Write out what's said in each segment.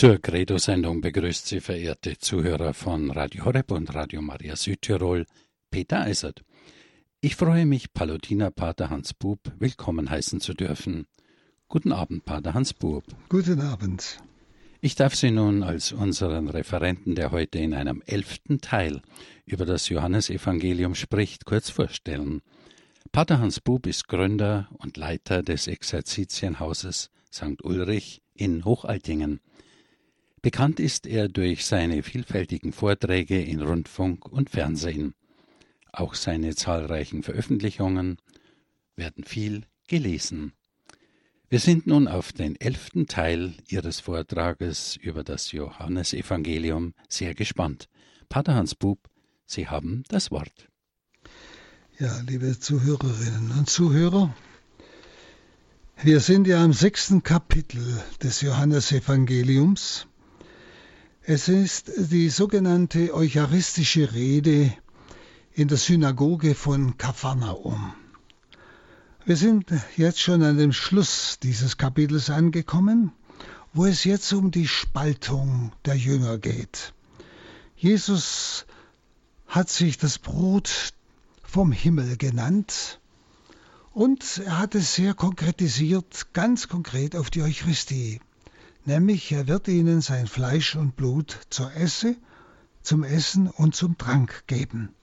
Zur Credo-Sendung begrüßt Sie verehrte Zuhörer von Radio Horeb und Radio Maria Südtirol Peter Eisert. Ich freue mich, Palutinerpater Hans Bub willkommen heißen zu dürfen. Guten Abend, Pater Hans Bub. Guten Abend. Ich darf Sie nun als unseren Referenten, der heute in einem elften Teil über das Johannesevangelium spricht, kurz vorstellen. Pater Hans Bub ist Gründer und Leiter des Exerzitienhauses St. Ulrich in Hochaltingen. Bekannt ist er durch seine vielfältigen Vorträge in Rundfunk und Fernsehen. Auch seine zahlreichen Veröffentlichungen werden viel gelesen. Wir sind nun auf den elften Teil Ihres Vortrages über das Johannesevangelium sehr gespannt. Pater Hans Bub, Sie haben das Wort. Ja, liebe Zuhörerinnen und Zuhörer, wir sind ja im sechsten Kapitel des Johannesevangeliums es ist die sogenannte eucharistische Rede in der Synagoge von Kapharnaum. Wir sind jetzt schon an dem Schluss dieses Kapitels angekommen, wo es jetzt um die Spaltung der Jünger geht. Jesus hat sich das Brot vom Himmel genannt und er hat es sehr konkretisiert, ganz konkret auf die Eucharistie nämlich er wird ihnen sein Fleisch und Blut zur Esse, zum Essen und zum Trank geben.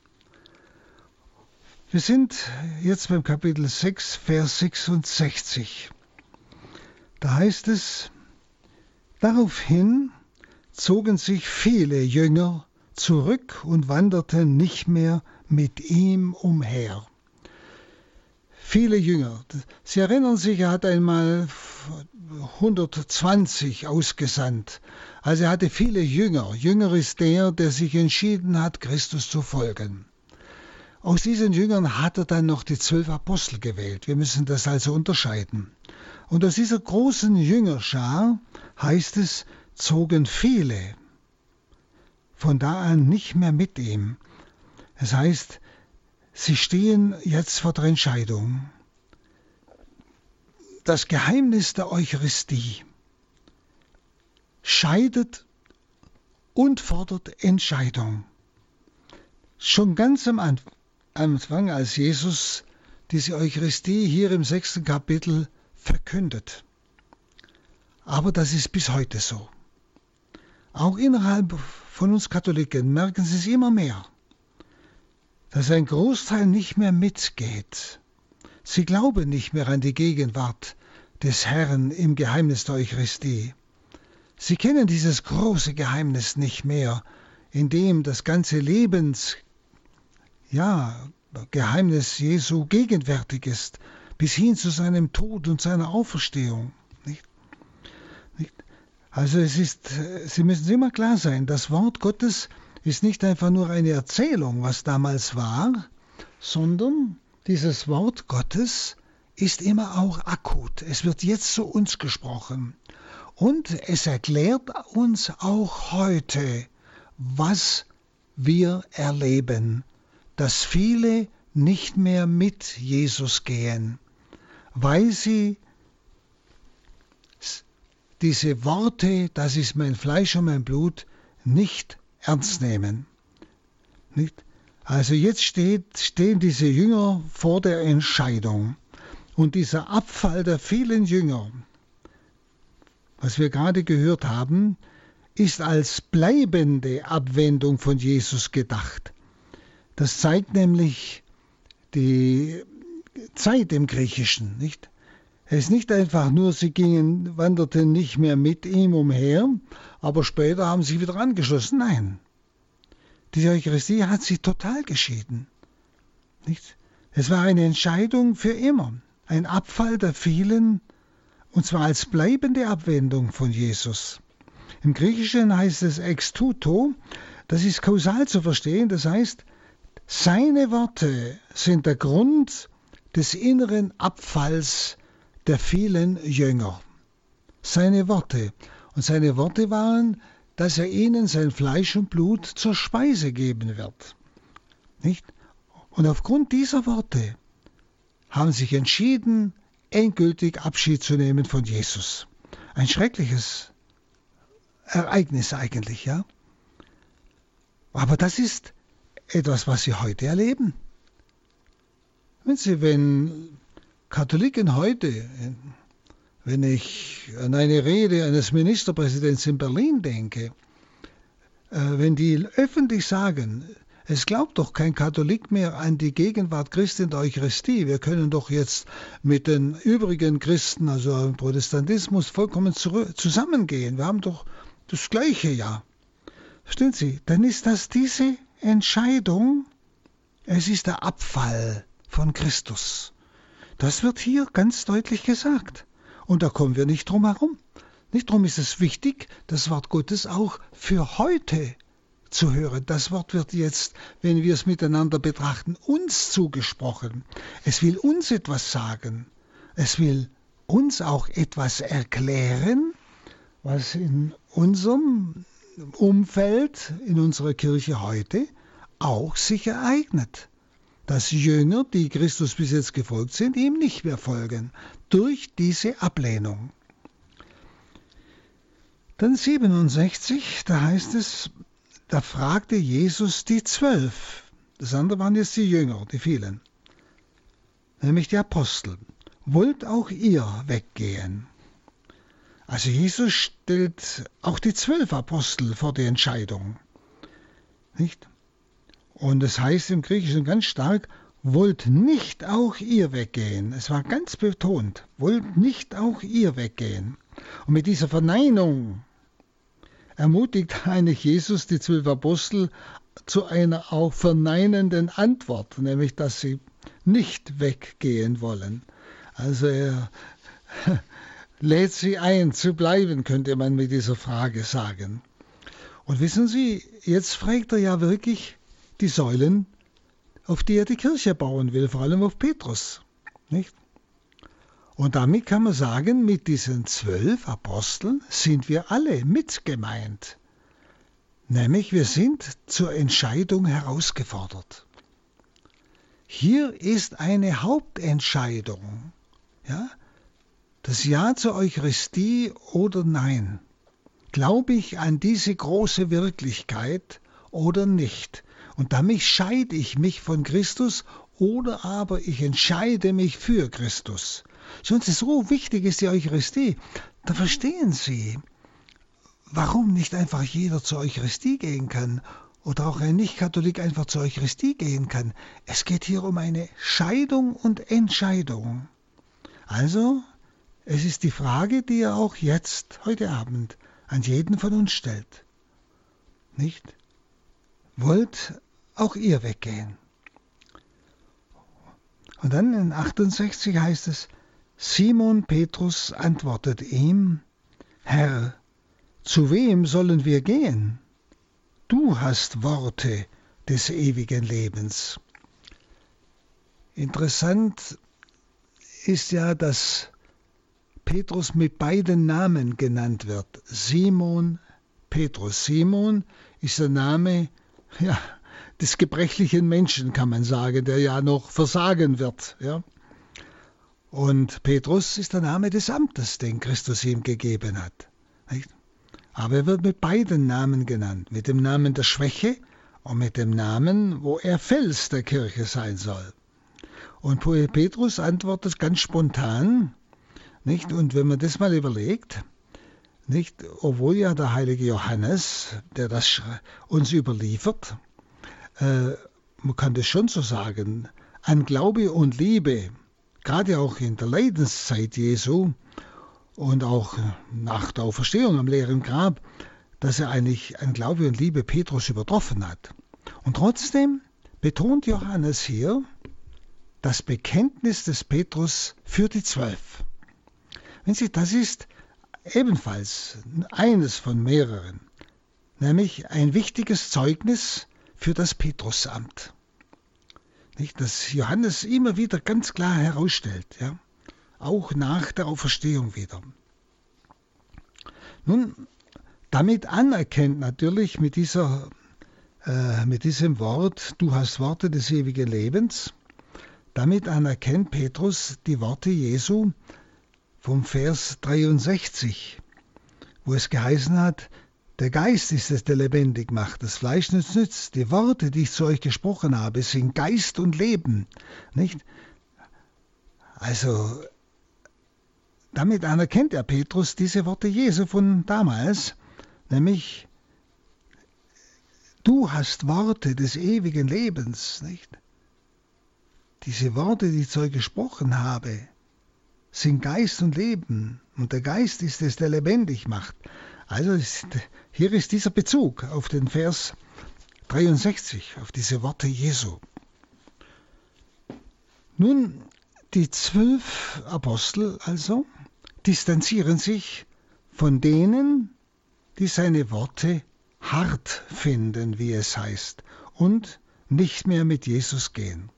Wir sind jetzt beim Kapitel 6, Vers 66. Da heißt es, daraufhin zogen sich viele Jünger zurück und wanderten nicht mehr mit ihm umher. Viele Jünger. Sie erinnern sich, er hat einmal 120 ausgesandt. Also er hatte viele Jünger. Jünger ist der, der sich entschieden hat, Christus zu folgen. Aus diesen Jüngern hat er dann noch die zwölf Apostel gewählt. Wir müssen das also unterscheiden. Und aus dieser großen Jüngerschar heißt es, zogen viele von da an nicht mehr mit ihm. Es heißt, sie stehen jetzt vor der Entscheidung das Geheimnis der Eucharistie scheidet und fordert Entscheidung. Schon ganz am Anfang, als Jesus diese Eucharistie hier im sechsten Kapitel verkündet. Aber das ist bis heute so. Auch innerhalb von uns Katholiken merken Sie es immer mehr, dass ein Großteil nicht mehr mitgeht. Sie glauben nicht mehr an die Gegenwart des Herrn im Geheimnis der Eucharistie. Sie kennen dieses große Geheimnis nicht mehr, in dem das ganze Lebens, ja, Geheimnis Jesu gegenwärtig ist, bis hin zu seinem Tod und seiner Auferstehung. Nicht? Nicht? Also es ist, Sie müssen immer klar sein, das Wort Gottes ist nicht einfach nur eine Erzählung, was damals war, sondern dieses Wort Gottes ist immer auch akut. Es wird jetzt zu uns gesprochen. Und es erklärt uns auch heute, was wir erleben, dass viele nicht mehr mit Jesus gehen, weil sie diese Worte, das ist mein Fleisch und mein Blut, nicht ernst nehmen. Nicht? Also jetzt steht, stehen diese Jünger vor der Entscheidung. Und dieser Abfall der vielen Jünger, was wir gerade gehört haben, ist als bleibende Abwendung von Jesus gedacht. Das zeigt nämlich die Zeit im Griechischen, nicht? Es ist nicht einfach nur, sie gingen, wanderten nicht mehr mit ihm umher, aber später haben sie wieder angeschlossen. Nein. Die Eucharistie hat sie total geschieden. Nicht? Es war eine Entscheidung für immer ein Abfall der vielen, und zwar als bleibende Abwendung von Jesus. Im Griechischen heißt es ex tuto, das ist kausal zu verstehen, das heißt, seine Worte sind der Grund des inneren Abfalls der vielen Jünger. Seine Worte. Und seine Worte waren, dass er ihnen sein Fleisch und Blut zur Speise geben wird. Nicht? Und aufgrund dieser Worte haben sich entschieden, endgültig Abschied zu nehmen von Jesus. Ein schreckliches Ereignis eigentlich, ja. Aber das ist etwas, was Sie heute erleben. Wenn Sie, wenn Katholiken heute, wenn ich an eine Rede eines Ministerpräsidenten in Berlin denke, äh, wenn die öffentlich sagen, es glaubt doch kein Katholik mehr an die Gegenwart Christi in der Eucharistie. Wir können doch jetzt mit den übrigen Christen, also im Protestantismus, vollkommen zusammengehen. Wir haben doch das Gleiche, ja. Verstehen Sie? Dann ist das diese Entscheidung, es ist der Abfall von Christus. Das wird hier ganz deutlich gesagt. Und da kommen wir nicht drum herum. Nicht drum ist es wichtig, das Wort Gottes auch für heute zu hören. Das Wort wird jetzt, wenn wir es miteinander betrachten, uns zugesprochen. Es will uns etwas sagen. Es will uns auch etwas erklären, was in unserem Umfeld, in unserer Kirche heute auch sich ereignet. Dass Jünger, die Christus bis jetzt gefolgt sind, ihm nicht mehr folgen, durch diese Ablehnung. Dann 67, da heißt es, da fragte Jesus die Zwölf. Das andere waren jetzt die Jünger, die vielen. Nämlich die Apostel. Wollt auch ihr weggehen? Also Jesus stellt auch die zwölf Apostel vor die Entscheidung. Nicht? Und es heißt im Griechischen ganz stark, wollt nicht auch ihr weggehen. Es war ganz betont, wollt nicht auch ihr weggehen. Und mit dieser Verneinung ermutigt eigentlich Jesus die zwölf Apostel zu einer auch verneinenden Antwort, nämlich dass sie nicht weggehen wollen. Also er lädt sie ein zu bleiben, könnte man mit dieser Frage sagen. Und wissen Sie, jetzt fragt er ja wirklich die Säulen, auf die er die Kirche bauen will, vor allem auf Petrus. Nicht? Und damit kann man sagen, mit diesen zwölf Aposteln sind wir alle mitgemeint. Nämlich wir sind zur Entscheidung herausgefordert. Hier ist eine Hauptentscheidung. Ja? Das Ja zur Eucharistie oder Nein. Glaube ich an diese große Wirklichkeit oder nicht? Und damit scheide ich mich von Christus oder aber ich entscheide mich für Christus. Sonst ist so wichtig ist die Eucharistie. Da verstehen Sie, warum nicht einfach jeder zur Eucharistie gehen kann oder auch ein Nicht-Katholik einfach zur Eucharistie gehen kann. Es geht hier um eine Scheidung und Entscheidung. Also, es ist die Frage, die er auch jetzt, heute Abend, an jeden von uns stellt. Nicht? Wollt auch ihr weggehen? Und dann in 68 heißt es, Simon Petrus antwortet ihm, Herr, zu wem sollen wir gehen? Du hast Worte des ewigen Lebens. Interessant ist ja, dass Petrus mit beiden Namen genannt wird. Simon Petrus. Simon ist der Name ja, des gebrechlichen Menschen, kann man sagen, der ja noch versagen wird. Ja. Und Petrus ist der Name des Amtes, den Christus ihm gegeben hat. Aber er wird mit beiden Namen genannt, mit dem Namen der Schwäche und mit dem Namen, wo er Fels der Kirche sein soll. Und Petrus antwortet ganz spontan, nicht? Und wenn man das mal überlegt, nicht, obwohl ja der heilige Johannes, der das uns überliefert, äh, man kann das schon so sagen, an Glaube und Liebe gerade auch in der Leidenszeit Jesu und auch nach der Auferstehung am leeren Grab, dass er eigentlich an Glaube und Liebe Petrus übertroffen hat. Und trotzdem betont Johannes hier das Bekenntnis des Petrus für die Zwölf. Wenn Sie, das ist ebenfalls eines von mehreren, nämlich ein wichtiges Zeugnis für das Petrusamt. Nicht, dass Johannes immer wieder ganz klar herausstellt, ja, auch nach der Auferstehung wieder. Nun, damit anerkennt natürlich mit, dieser, äh, mit diesem Wort, du hast Worte des ewigen Lebens, damit anerkennt Petrus die Worte Jesu vom Vers 63, wo es geheißen hat, Der Geist ist es, der lebendig macht. Das Fleisch nützt nützt. Die Worte, die ich zu euch gesprochen habe, sind Geist und Leben. Nicht? Also, damit anerkennt er Petrus diese Worte Jesu von damals, nämlich, du hast Worte des ewigen Lebens, nicht? Diese Worte, die ich zu euch gesprochen habe, sind Geist und Leben. Und der Geist ist es, der lebendig macht. Also ist, hier ist dieser Bezug auf den Vers 63, auf diese Worte Jesu. Nun, die zwölf Apostel also distanzieren sich von denen, die seine Worte hart finden, wie es heißt, und nicht mehr mit Jesus gehen.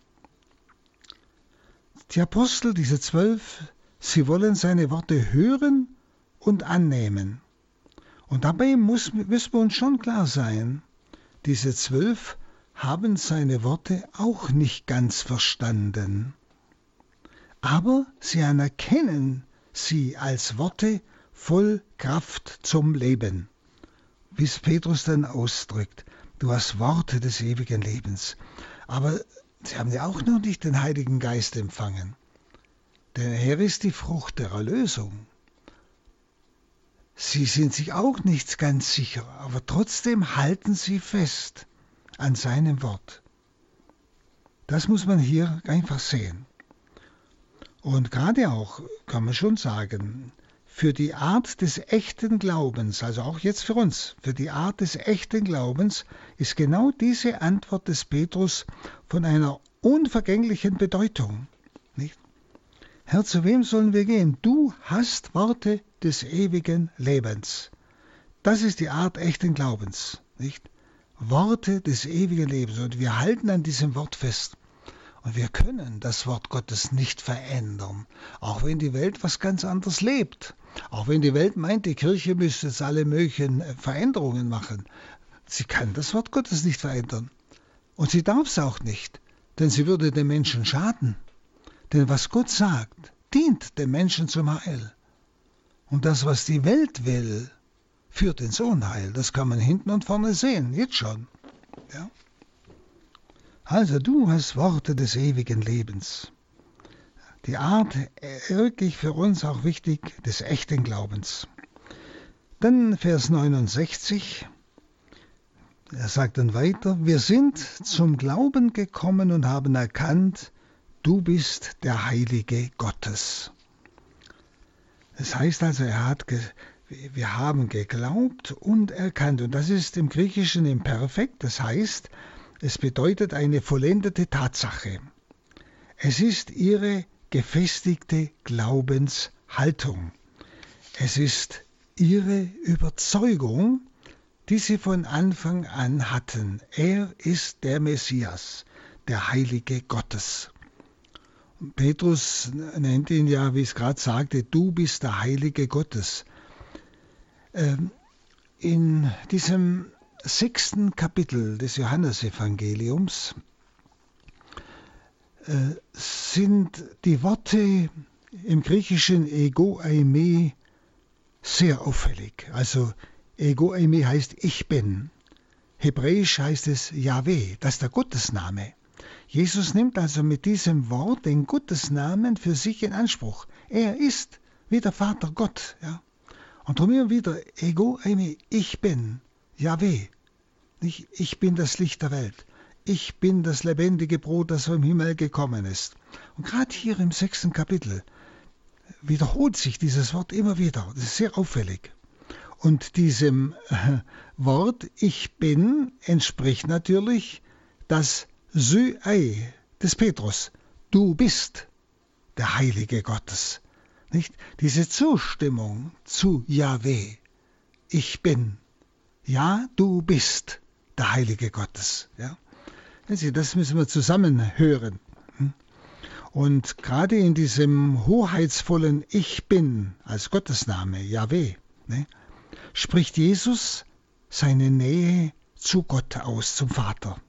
Die Apostel, diese zwölf, sie wollen seine Worte hören und annehmen. Und dabei muss, müssen wir uns schon klar sein, diese zwölf haben seine Worte auch nicht ganz verstanden. Aber sie anerkennen sie als Worte voll Kraft zum Leben. Wie es Petrus dann ausdrückt, du hast Worte des ewigen Lebens. Aber sie haben ja auch noch nicht den Heiligen Geist empfangen. Denn er ist die Frucht der Erlösung. Sie sind sich auch nicht ganz sicher, aber trotzdem halten sie fest an seinem Wort. Das muss man hier einfach sehen. Und gerade auch, kann man schon sagen, für die Art des echten Glaubens, also auch jetzt für uns, für die Art des echten Glaubens ist genau diese Antwort des Petrus von einer unvergänglichen Bedeutung. Herr, zu wem sollen wir gehen? Du hast Worte des ewigen Lebens. Das ist die Art echten Glaubens, nicht? Worte des ewigen Lebens. Und wir halten an diesem Wort fest. Und wir können das Wort Gottes nicht verändern, auch wenn die Welt was ganz anderes lebt. Auch wenn die Welt meint, die Kirche müsste jetzt alle möglichen Veränderungen machen. Sie kann das Wort Gottes nicht verändern. Und sie darf es auch nicht, denn sie würde den Menschen schaden. Denn was Gott sagt, dient dem Menschen zum Heil. Und das, was die Welt will, führt ins Unheil. Das kann man hinten und vorne sehen, jetzt schon. Ja? Also du hast Worte des ewigen Lebens. Die Art, äh, wirklich für uns auch wichtig, des echten Glaubens. Dann Vers 69. Er sagt dann weiter, wir sind zum Glauben gekommen und haben erkannt, du bist der Heilige Gottes. Das heißt also, er hat wir haben geglaubt und erkannt. Und das ist im Griechischen imperfekt. Das heißt, es bedeutet eine vollendete Tatsache. Es ist ihre gefestigte Glaubenshaltung. Es ist ihre Überzeugung, die sie von Anfang an hatten. Er ist der Messias, der Heilige Gottes. Petrus nennt ihn ja, wie es gerade sagte, du bist der Heilige Gottes. Ähm, in diesem sechsten Kapitel des Johannesevangeliums äh, sind die Worte im griechischen Ego eime sehr auffällig. Also Ego eime heißt ich bin. Hebräisch heißt es Yahweh, das ist der Gottesname. Jesus nimmt also mit diesem Wort den Gottesnamen für sich in Anspruch. Er ist wie der Vater Gott. Ja? Und darum immer wieder, Ego, ich bin, Yahweh. Ich, ich bin das Licht der Welt. Ich bin das lebendige Brot, das vom Himmel gekommen ist. Und gerade hier im sechsten Kapitel wiederholt sich dieses Wort immer wieder. Das ist sehr auffällig. Und diesem Wort Ich bin entspricht natürlich das Syei des Petrus. Du bist der Heilige Gottes. Nicht? Diese Zustimmung zu Yahweh. Ich bin. Ja, du bist der Heilige Gottes. Ja? Das müssen wir zusammen hören. Hm? Und gerade in diesem hoheitsvollen Ich bin als Gottesname, Yahweh, ne, spricht Jesus seine Nähe zu Gott aus, zum Vater.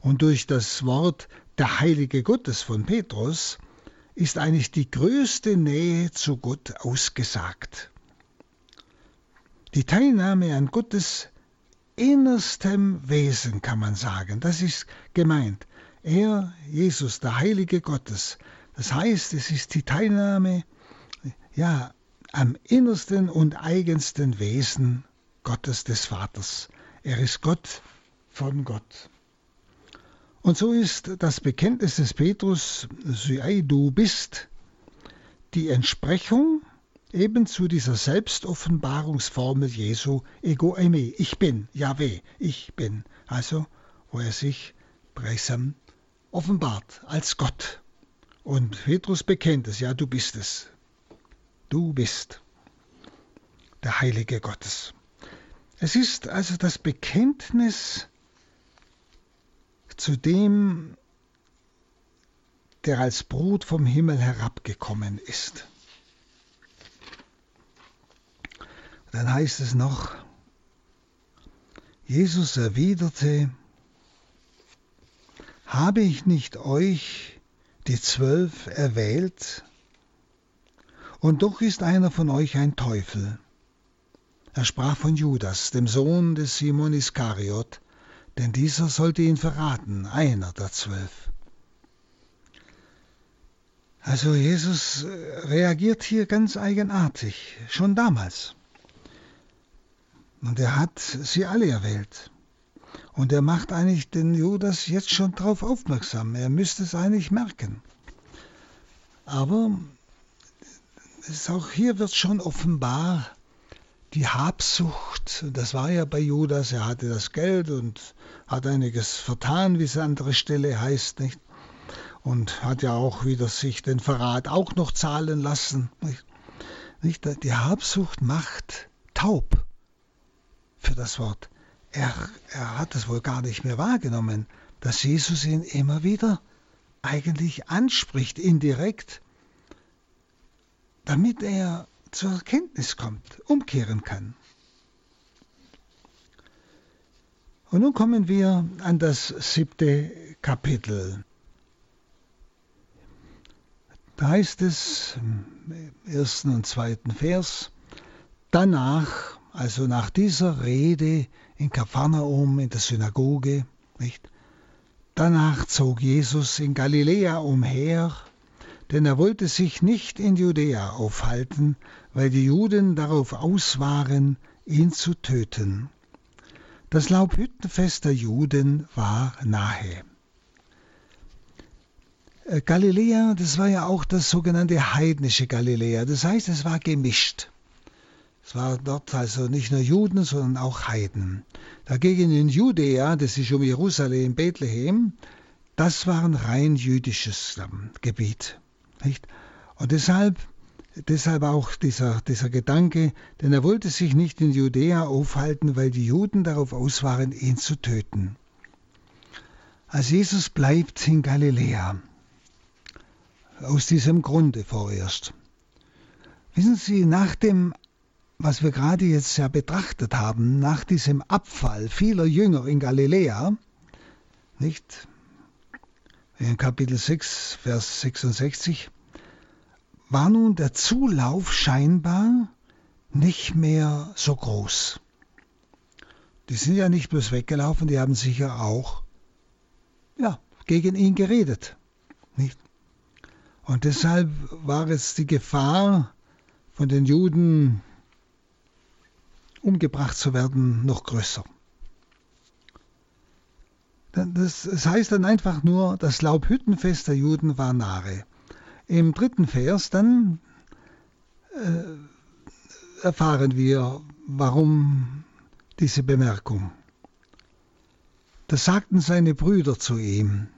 Und durch das Wort der Heilige Gottes von Petrus ist eigentlich die größte Nähe zu Gott ausgesagt. Die Teilnahme an Gottes innerstem Wesen, kann man sagen. Das ist gemeint. Er, Jesus, der Heilige Gottes. Das heißt, es ist die Teilnahme ja, am innersten und eigensten Wesen Gottes des Vaters. Er ist Gott von Gott. Und so ist das Bekenntnis des Petrus, du bist, die Entsprechung eben zu dieser Selbstoffenbarungsformel Jesu, ego eimi, ich bin, Yahweh, ich bin. Also, wo er sich gleichsam offenbart als Gott. Und Petrus bekennt es, ja, du bist es. Du bist der Heilige Gottes. Es ist also das Bekenntnis zu dem, der als Brot vom Himmel herabgekommen ist. Dann heißt es noch, Jesus erwiderte, habe ich nicht euch, die Zwölf, erwählt? Und doch ist einer von euch ein Teufel. Er sprach von Judas, dem Sohn des Simon Iskariot, denn dieser sollte ihn verraten, einer der Zwölf. Also Jesus reagiert hier ganz eigenartig, schon damals. Und er hat sie alle erwählt. Und er macht eigentlich den Judas jetzt schon darauf aufmerksam. Er müsste es eigentlich merken. Aber auch hier wird schon offenbar die Habsucht. Das war ja bei Judas. Er hatte das Geld und hat einiges vertan, wie es an anderer Stelle heißt, nicht? Und hat ja auch wieder sich den Verrat auch noch zahlen lassen. Nicht? Nicht? Die Habsucht macht taub für das Wort. Er, er hat es wohl gar nicht mehr wahrgenommen, dass Jesus ihn immer wieder eigentlich anspricht, indirekt, damit er zur Erkenntnis kommt, umkehren kann. Und nun kommen wir an das siebte Kapitel. Da heißt es im ersten und zweiten Vers, danach also nach dieser Rede in Kapharnaum in der Synagoge, nicht? Danach zog Jesus in Galiläa umher, denn er wollte sich nicht in Judäa aufhalten, weil die Juden darauf aus waren, ihn zu töten. Das Laubhüttenfest der Juden war nahe. Äh, Galiläa, das war ja auch das sogenannte heidnische Galiläa, das heißt, es war gemischt. Es waren dort also nicht nur Juden, sondern auch Heiden. Dagegen in Judäa, das ist um Jerusalem, Bethlehem, das war ein rein jüdisches Gebiet. Nicht? Und deshalb, deshalb auch dieser, dieser Gedanke, denn er wollte sich nicht in Judäa aufhalten, weil die Juden darauf aus waren, ihn zu töten. Als Jesus bleibt in Galiläa. Aus diesem Grunde vorerst. Wissen Sie, nach dem was wir gerade jetzt ja betrachtet haben, nach diesem Abfall vieler Jünger in Galiläa, nicht? In Kapitel 6, Vers 66, war nun der Zulauf scheinbar nicht mehr so groß. Die sind ja nicht bloß weggelaufen, die haben sicher auch ja, gegen ihn geredet. Nicht? Und deshalb war es die Gefahr von den Juden umgebracht zu werden, noch größer. Das heißt dann einfach nur, das Laubhüttenfest der Juden war nahe. Im dritten Vers dann äh, erfahren wir, warum diese Bemerkung. Da sagten seine Brüder zu ihm,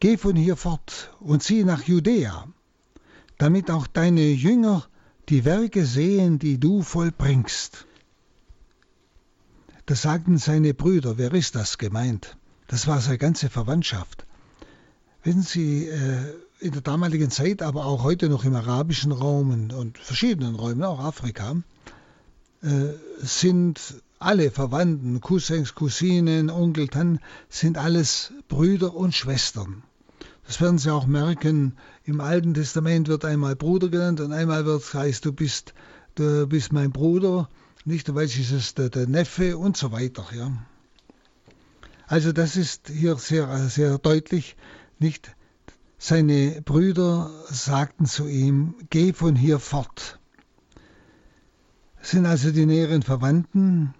Geh von hier fort und zieh nach Judäa, damit auch deine Jünger die Werke sehen, die du vollbringst. Da sagten seine Brüder, wer ist das gemeint? Das war seine ganze Verwandtschaft. Wissen Sie, äh, in der damaligen Zeit, aber auch heute noch im arabischen Raum und verschiedenen Räumen, auch Afrika, äh, sind alle Verwandten, Cousins, Cousinen, Onkel, Tanten, sind alles Brüder und Schwestern. Das werden Sie auch merken. Im Alten Testament wird einmal Bruder genannt und einmal wird heißt, du bist, du bist mein Bruder nicht, welches ist es der, der Neffe und so weiter. Ja. Also das ist hier sehr, sehr deutlich, nicht? Seine Brüder sagten zu ihm, geh von hier fort. Das sind also die näheren Verwandten,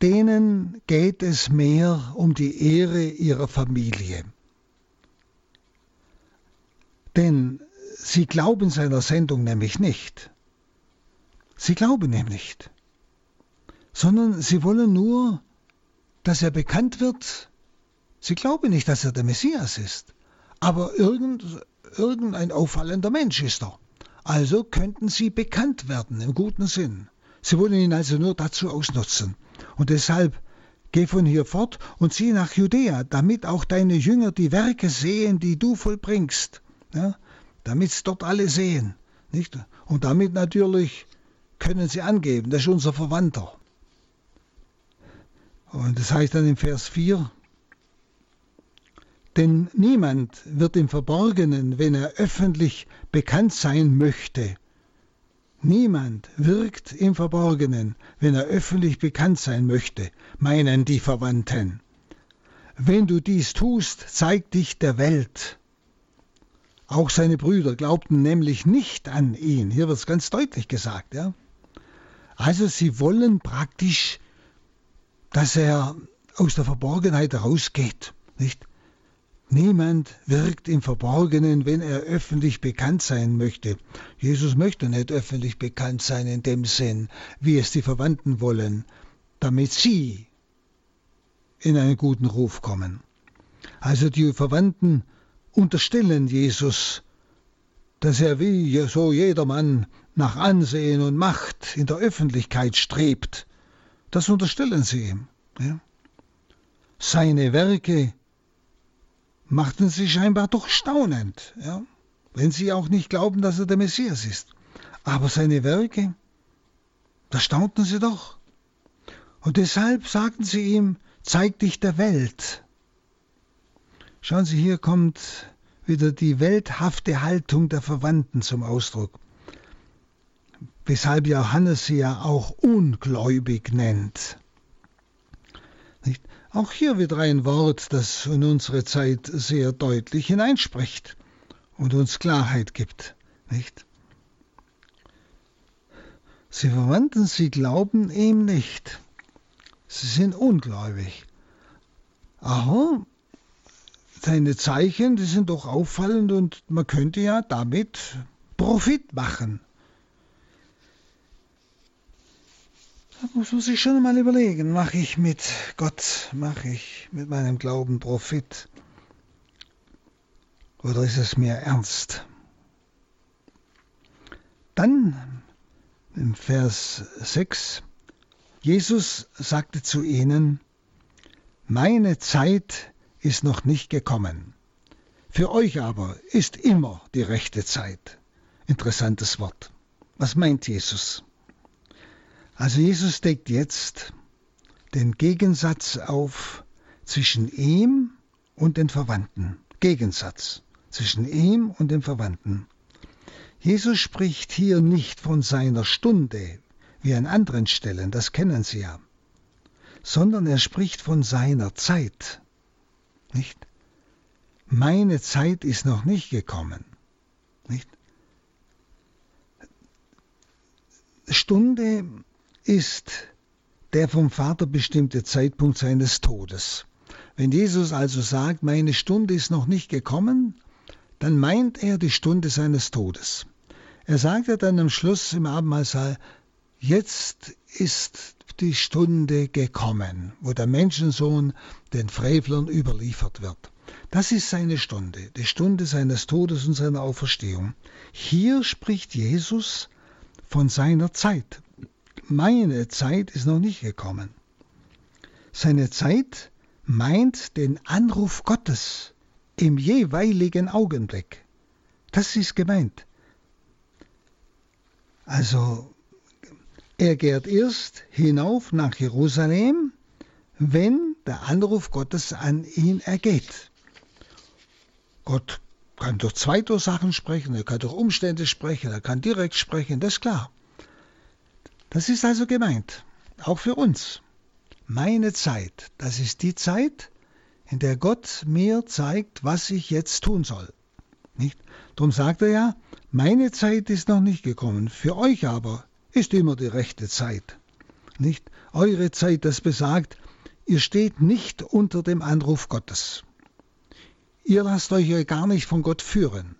denen geht es mehr um die Ehre ihrer Familie. Denn sie glauben seiner Sendung nämlich nicht. Sie glauben ihm nicht, sondern sie wollen nur, dass er bekannt wird. Sie glauben nicht, dass er der Messias ist, aber irgend, irgendein auffallender Mensch ist er. Also könnten sie bekannt werden im guten Sinn. Sie wollen ihn also nur dazu ausnutzen. Und deshalb geh von hier fort und zieh nach Judäa, damit auch deine Jünger die Werke sehen, die du vollbringst. Ja, damit es dort alle sehen. Nicht? Und damit natürlich können sie angeben, das ist unser Verwandter. Und das heißt dann im Vers 4, denn niemand wird im Verborgenen, wenn er öffentlich bekannt sein möchte. Niemand wirkt im Verborgenen, wenn er öffentlich bekannt sein möchte, meinen die Verwandten. Wenn du dies tust, zeigt dich der Welt. Auch seine Brüder glaubten nämlich nicht an ihn. Hier wird es ganz deutlich gesagt. Ja? Also sie wollen praktisch, dass er aus der Verborgenheit herausgeht. Nicht? Niemand wirkt im Verborgenen, wenn er öffentlich bekannt sein möchte. Jesus möchte nicht öffentlich bekannt sein in dem Sinn, wie es die Verwandten wollen, damit sie in einen guten Ruf kommen. Also die Verwandten unterstellen Jesus, dass er wie so jedermann nach Ansehen und Macht in der Öffentlichkeit strebt. Das unterstellen sie ihm. Ja. Seine Werke machten sie scheinbar doch staunend, ja, wenn sie auch nicht glauben, dass er der Messias ist. Aber seine Werke, da staunten sie doch. Und deshalb sagten sie ihm, zeig dich der Welt. Schauen Sie, hier kommt wieder die welthafte Haltung der Verwandten zum Ausdruck, weshalb Johannes sie ja auch ungläubig nennt. Auch hier wieder ein Wort, das in unsere Zeit sehr deutlich hineinspricht und uns Klarheit gibt. Nicht? Sie verwandten, sie glauben ihm nicht. Sie sind ungläubig. Aber seine Zeichen, die sind doch auffallend und man könnte ja damit Profit machen. Da muss man sich schon mal überlegen, mache ich mit Gott, mache ich mit meinem Glauben Profit? Oder ist es mir ernst? Dann im Vers 6, Jesus sagte zu ihnen, meine Zeit ist noch nicht gekommen. Für euch aber ist immer die rechte Zeit. Interessantes Wort. Was meint Jesus? Also Jesus deckt jetzt den Gegensatz auf zwischen ihm und den Verwandten. Gegensatz zwischen ihm und den Verwandten. Jesus spricht hier nicht von seiner Stunde, wie an anderen Stellen, das kennen Sie ja, sondern er spricht von seiner Zeit. Nicht? Meine Zeit ist noch nicht gekommen. Nicht? Stunde ist der vom Vater bestimmte Zeitpunkt seines Todes. Wenn Jesus also sagt, meine Stunde ist noch nicht gekommen, dann meint er die Stunde seines Todes. Er sagt ja dann am Schluss im Abendmahlsaal, jetzt ist die Stunde gekommen, wo der Menschensohn den Frevlern überliefert wird. Das ist seine Stunde, die Stunde seines Todes und seiner Auferstehung. Hier spricht Jesus von seiner Zeit. Meine Zeit ist noch nicht gekommen. Seine Zeit meint den Anruf Gottes im jeweiligen Augenblick. Das ist gemeint. Also er geht erst hinauf nach Jerusalem, wenn der Anruf Gottes an ihn ergeht. Gott kann durch zwei Sachen sprechen, er kann durch Umstände sprechen, er kann direkt sprechen, das ist klar. Das ist also gemeint, auch für uns. Meine Zeit, das ist die Zeit, in der Gott mir zeigt, was ich jetzt tun soll. Nicht? Drum sagt er ja, meine Zeit ist noch nicht gekommen, für euch aber ist immer die rechte Zeit. Nicht? Eure Zeit, das besagt, ihr steht nicht unter dem Anruf Gottes. Ihr lasst euch gar nicht von Gott führen.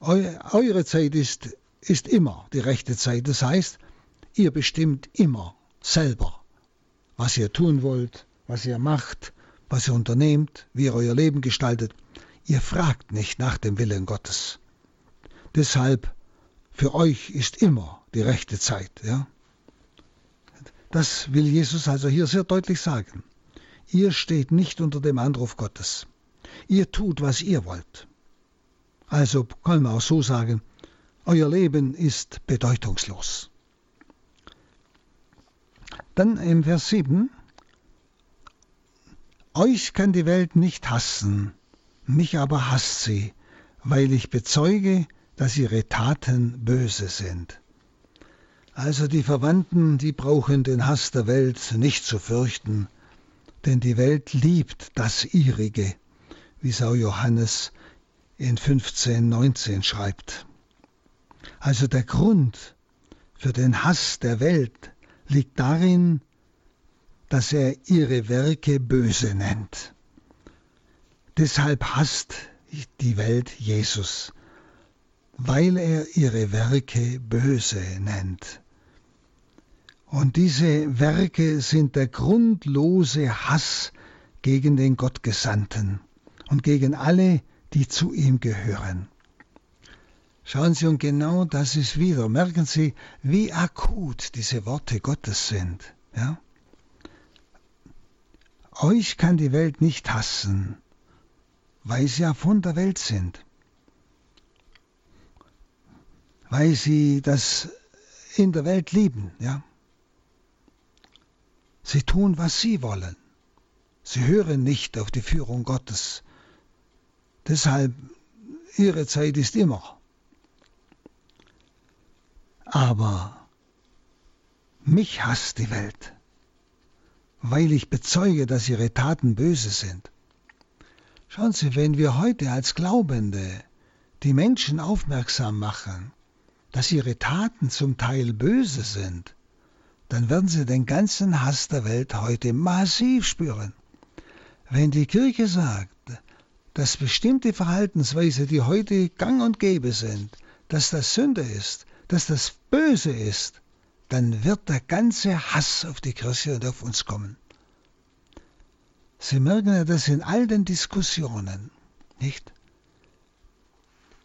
eure Zeit ist, ist immer die rechte Zeit. Das heißt, ihr bestimmt immer selber, was ihr tun wollt, was ihr macht, was ihr unternehmt, wie ihr euer Leben gestaltet. Ihr fragt nicht nach dem Willen Gottes. Deshalb, für euch ist immer die rechte Zeit. Ja? Das will Jesus also hier sehr deutlich sagen. Ihr steht nicht unter dem Anruf Gottes. Ihr tut, was ihr wollt. Also kann man auch so sagen, euer Leben ist bedeutungslos. Dann im Vers 7, euch kann die Welt nicht hassen, mich aber hasst sie, weil ich bezeuge, dass ihre Taten böse sind. Also die Verwandten, die brauchen den Hass der Welt nicht zu fürchten, denn die Welt liebt das ihrige, wie Sau Johannes in 15,19 schreibt. Also der Grund für den Hass der Welt liegt darin, dass er ihre Werke böse nennt. Deshalb hasst die Welt Jesus, weil er ihre Werke böse nennt. Und diese Werke sind der grundlose Hass gegen den Gottgesandten und gegen alle, die zu ihm gehören. Schauen Sie, und genau das ist wieder. Merken Sie, wie akut diese Worte Gottes sind. Ja? Euch kann die Welt nicht hassen, weil sie ja von der Welt sind, weil sie das in der Welt lieben, ja. Sie tun, was sie wollen. Sie hören nicht auf die Führung Gottes. Deshalb, ihre Zeit ist immer. Aber mich hasst die Welt, weil ich bezeuge, dass ihre Taten böse sind. Schauen Sie, wenn wir heute als Glaubende die Menschen aufmerksam machen, dass ihre Taten zum Teil böse sind, dann werden sie den ganzen Hass der Welt heute massiv spüren. Wenn die Kirche sagt, dass bestimmte Verhaltensweise, die heute gang und gäbe sind, dass das Sünde ist, dass das Böse ist, dann wird der ganze Hass auf die Kirche und auf uns kommen. Sie merken ja das in all den Diskussionen, nicht?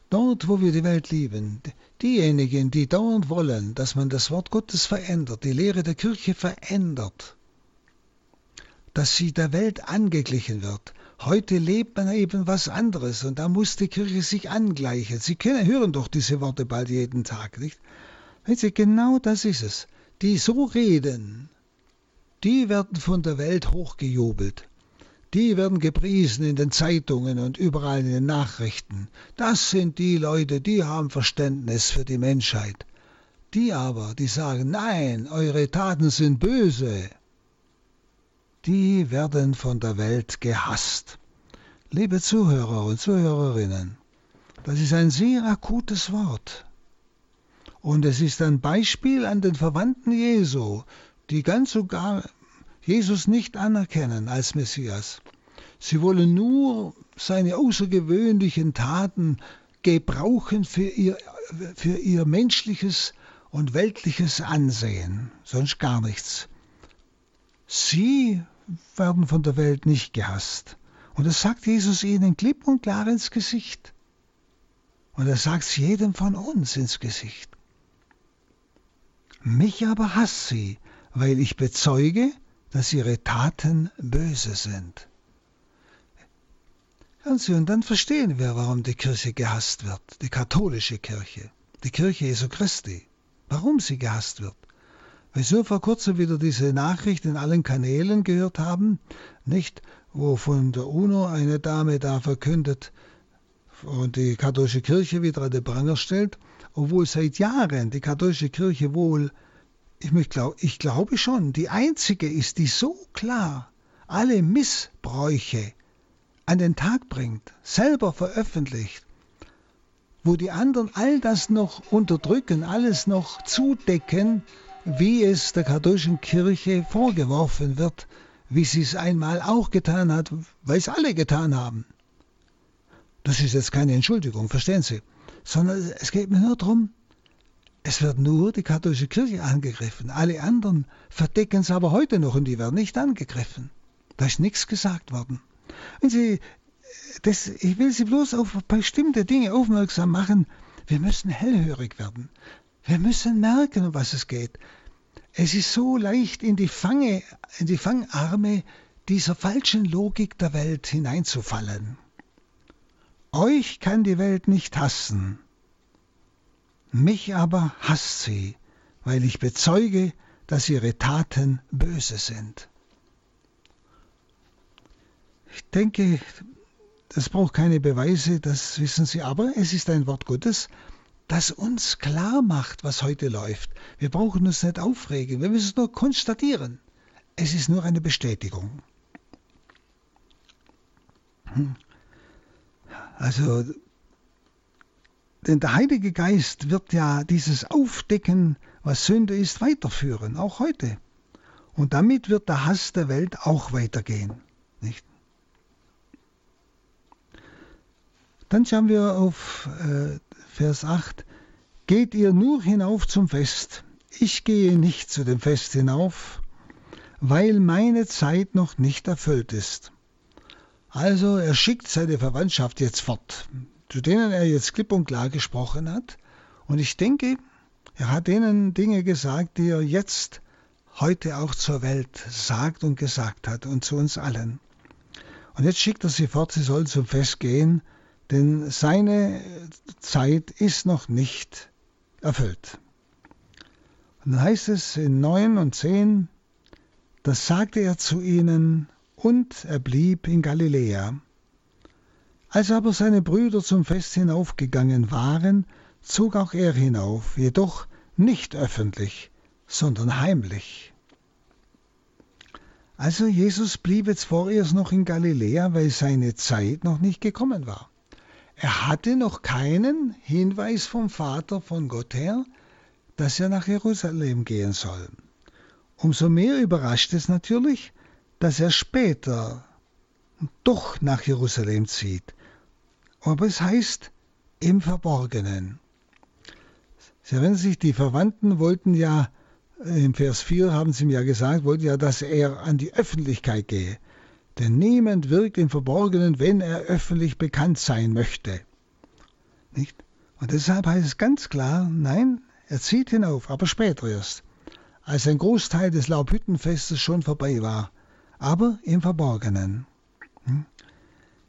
Dort, wo wir die Welt lieben, diejenigen, die dauernd wollen, dass man das Wort Gottes verändert, die Lehre der Kirche verändert, dass sie der Welt angeglichen wird. Heute lebt man eben was anderes und da muss die Kirche sich angleichen. Sie können, hören doch diese Worte bald jeden Tag, nicht? Sie, genau das ist es. Die so reden, die werden von der Welt hochgejubelt. Die werden gepriesen in den Zeitungen und überall in den Nachrichten. Das sind die Leute, die haben Verständnis für die Menschheit. Die aber, die sagen, nein, eure Taten sind böse, die werden von der Welt gehasst. Liebe Zuhörer und Zuhörerinnen, das ist ein sehr akutes Wort. Und es ist ein Beispiel an den Verwandten Jesu, die ganz sogar Jesus nicht anerkennen als Messias. Sie wollen nur seine außergewöhnlichen Taten gebrauchen für ihr, für ihr menschliches und weltliches Ansehen, sonst gar nichts. Sie werden von der Welt nicht gehasst. Und das sagt Jesus ihnen klipp und klar ins Gesicht. Und er sagt es jedem von uns ins Gesicht. Mich aber hasst sie, weil ich bezeuge, dass ihre Taten böse sind. Und dann verstehen wir, warum die Kirche gehasst wird, die katholische Kirche, die Kirche Jesu Christi, warum sie gehasst wird. Weil wir vor kurzem wieder diese Nachricht in allen Kanälen gehört haben, nicht, wo von der UNO eine Dame da verkündet und die katholische Kirche wieder an den Pranger stellt, obwohl seit Jahren die katholische Kirche wohl ich, glaub, ich glaube schon, die einzige ist, die so klar alle Missbräuche an den Tag bringt, selber veröffentlicht, wo die anderen all das noch unterdrücken, alles noch zudecken, wie es der katholischen Kirche vorgeworfen wird, wie sie es einmal auch getan hat, weil es alle getan haben. Das ist jetzt keine Entschuldigung, verstehen Sie, sondern es geht mir nur darum, es wird nur die katholische Kirche angegriffen. Alle anderen verdecken es aber heute noch und die werden nicht angegriffen. Da ist nichts gesagt worden. Wenn Sie, das, ich will Sie bloß auf bestimmte Dinge aufmerksam machen. Wir müssen hellhörig werden. Wir müssen merken, um was es geht. Es ist so leicht, in die, Fange, in die Fangarme dieser falschen Logik der Welt hineinzufallen. Euch kann die Welt nicht hassen, mich aber hasst sie, weil ich bezeuge, dass ihre Taten böse sind. Ich denke, das braucht keine Beweise, das wissen Sie, aber es ist ein Wort Gottes, das uns klar macht, was heute läuft. Wir brauchen uns nicht aufregen, wir müssen es nur konstatieren. Es ist nur eine Bestätigung. Hm. Also denn der Heilige Geist wird ja dieses Aufdecken, was Sünde ist, weiterführen, auch heute. Und damit wird der Hass der Welt auch weitergehen. Nicht? Dann schauen wir auf äh, Vers 8. Geht ihr nur hinauf zum Fest, ich gehe nicht zu dem Fest hinauf, weil meine Zeit noch nicht erfüllt ist. Also er schickt seine Verwandtschaft jetzt fort zu denen er jetzt klipp und klar gesprochen hat. Und ich denke, er hat denen Dinge gesagt, die er jetzt heute auch zur Welt sagt und gesagt hat und zu uns allen. Und jetzt schickt er sie fort, sie sollen zum Fest gehen, denn seine Zeit ist noch nicht erfüllt. Und dann heißt es in 9 und 10, das sagte er zu ihnen, und er blieb in Galiläa. Als aber seine Brüder zum Fest hinaufgegangen waren, zog auch er hinauf, jedoch nicht öffentlich, sondern heimlich. Also Jesus blieb jetzt vorerst noch in Galiläa, weil seine Zeit noch nicht gekommen war. Er hatte noch keinen Hinweis vom Vater von Gott her, dass er nach Jerusalem gehen soll. Umso mehr überrascht es natürlich, dass er später doch nach Jerusalem zieht, aber es heißt im Verborgenen. Sie erinnern sich, die Verwandten wollten ja, äh, im Vers 4 haben sie mir ja gesagt, wollten ja, dass er an die Öffentlichkeit gehe. Denn niemand wirkt im Verborgenen, wenn er öffentlich bekannt sein möchte. Nicht? Und deshalb heißt es ganz klar, nein, er zieht hinauf, aber später erst, als ein Großteil des Laubhüttenfestes schon vorbei war, aber im Verborgenen. Hm?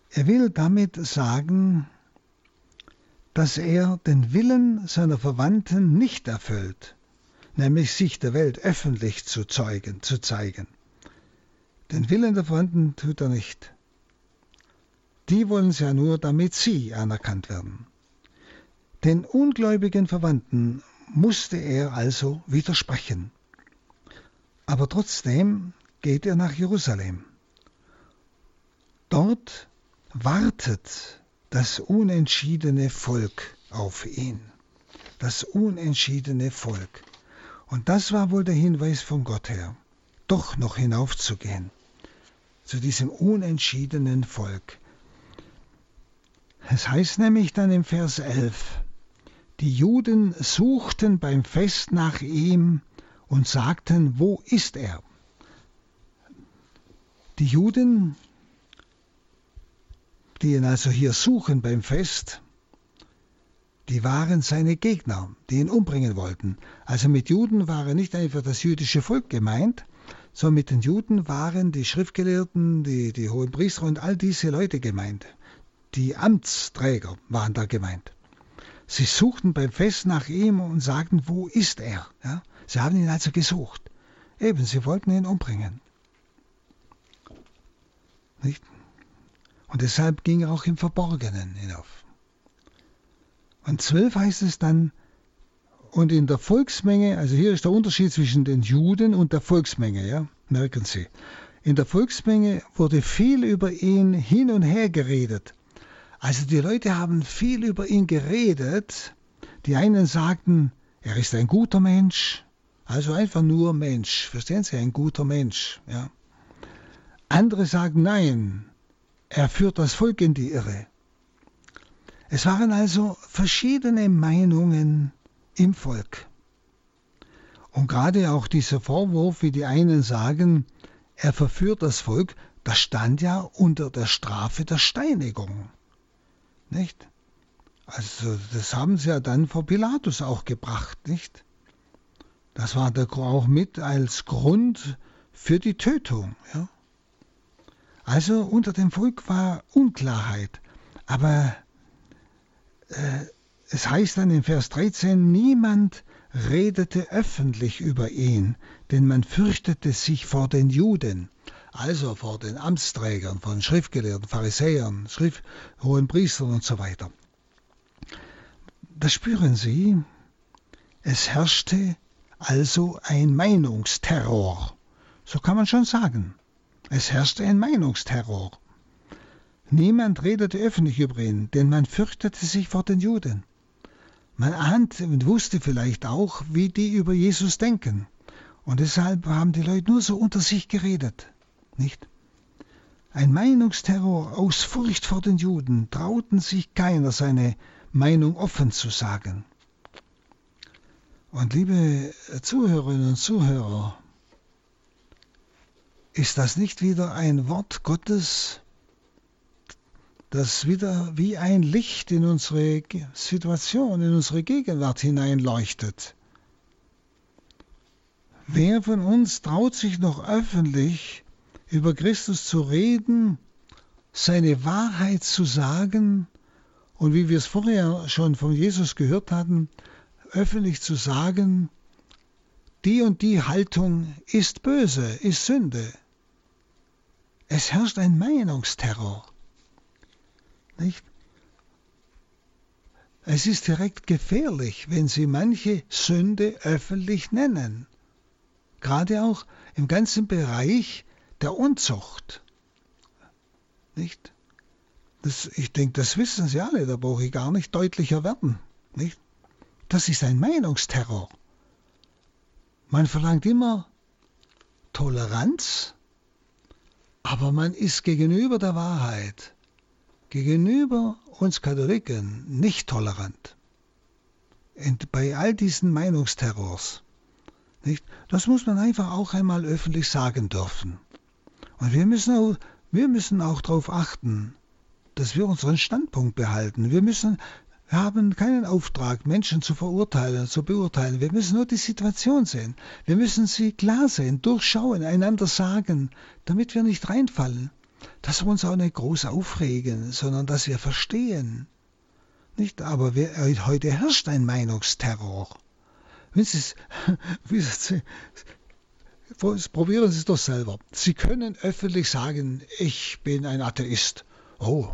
Er will damit sagen, dass er den Willen seiner Verwandten nicht erfüllt, nämlich sich der Welt öffentlich zu, zeugen, zu zeigen. Den Willen der Verwandten tut er nicht. Die wollen es ja nur, damit sie anerkannt werden. Den ungläubigen Verwandten musste er also widersprechen. Aber trotzdem geht er nach Jerusalem. Dort wartet das unentschiedene Volk auf ihn. Das unentschiedene Volk. Und das war wohl der Hinweis von Gott her, doch noch hinaufzugehen zu diesem unentschiedenen Volk. Es heißt nämlich dann im Vers 11, die Juden suchten beim Fest nach ihm und sagten, wo ist er? Die Juden die ihn also hier suchen beim Fest, die waren seine Gegner, die ihn umbringen wollten. Also mit Juden war nicht einfach das jüdische Volk gemeint, sondern mit den Juden waren die Schriftgelehrten, die, die hohen Priester und all diese Leute gemeint. Die Amtsträger waren da gemeint. Sie suchten beim Fest nach ihm und sagten, wo ist er? Ja? Sie haben ihn also gesucht. Eben, sie wollten ihn umbringen. Nicht? Und deshalb ging er auch im Verborgenen hinauf. Und zwölf heißt es dann, Und in der Volksmenge, also hier ist der Unterschied zwischen den Juden und der Volksmenge, ja, merken Sie. In der Volksmenge wurde viel über ihn hin und her geredet. Also die Leute haben viel über ihn geredet. Die einen sagten, er ist ein guter Mensch, also einfach nur Mensch. Verstehen Sie, ein guter Mensch. Ja. Andere sagen, nein, er führt das Volk in die Irre. Es waren also verschiedene Meinungen im Volk. Und gerade auch dieser Vorwurf, wie die einen sagen, er verführt das Volk, das stand ja unter der Strafe der Steinigung. Nicht? Also das haben sie ja dann vor Pilatus auch gebracht, nicht? Das war der, auch mit als Grund für die Tötung. Ja? Also unter dem Volk war Unklarheit. Aber äh, es heißt dann in Vers 13, niemand redete öffentlich über ihn, denn man fürchtete sich vor den Juden, also vor den Amtsträgern, von Schriftgelehrten, Pharisäern, Schrift, hohen Priestern und so weiter. Das spüren Sie. Es herrschte also ein Meinungsterror. So kann man schon sagen. Es herrschte ein Meinungsterror. Niemand redete öffentlich über ihn, denn man fürchtete sich vor den Juden. Man ahnte und wusste vielleicht auch, wie die über Jesus denken. Und deshalb haben die Leute nur so unter sich geredet. Nicht? Ein Meinungsterror aus Furcht vor den Juden trauten sich keiner seine Meinung offen zu sagen. Und liebe Zuhörerinnen und Zuhörer, ist das nicht wieder ein Wort Gottes, das wieder wie ein Licht in unsere Situation, in unsere Gegenwart hineinleuchtet. Wer von uns traut sich noch öffentlich über Christus zu reden, seine Wahrheit zu sagen und wie wir es vorher schon von Jesus gehört hatten, öffentlich zu sagen, die und die Haltung ist böse, ist Sünde. Es herrscht ein Meinungsterror. Nicht? Es ist direkt gefährlich, wenn Sie manche Sünde öffentlich nennen. Gerade auch im ganzen Bereich der Unzucht. Nicht? Das, ich denke, das wissen Sie alle, da brauche ich gar nicht deutlicher werden. Nicht? Das ist ein Meinungsterror. Man verlangt immer Toleranz, aber man ist gegenüber der Wahrheit gegenüber uns Katholiken nicht tolerant. Und bei all diesen Meinungsterrors. Nicht? Das muss man einfach auch einmal öffentlich sagen dürfen. Und wir müssen auch, wir müssen auch darauf achten, dass wir unseren Standpunkt behalten. Wir müssen wir haben keinen Auftrag, Menschen zu verurteilen, zu beurteilen. Wir müssen nur die Situation sehen. Wir müssen sie klar sehen, durchschauen, einander sagen, damit wir nicht reinfallen dass wir uns auch nicht groß aufregen, sondern dass wir verstehen. Nicht, aber wir, heute herrscht ein Meinungsterror. Probieren Sie es doch selber. Sie können öffentlich sagen, ich bin ein Atheist. Oh,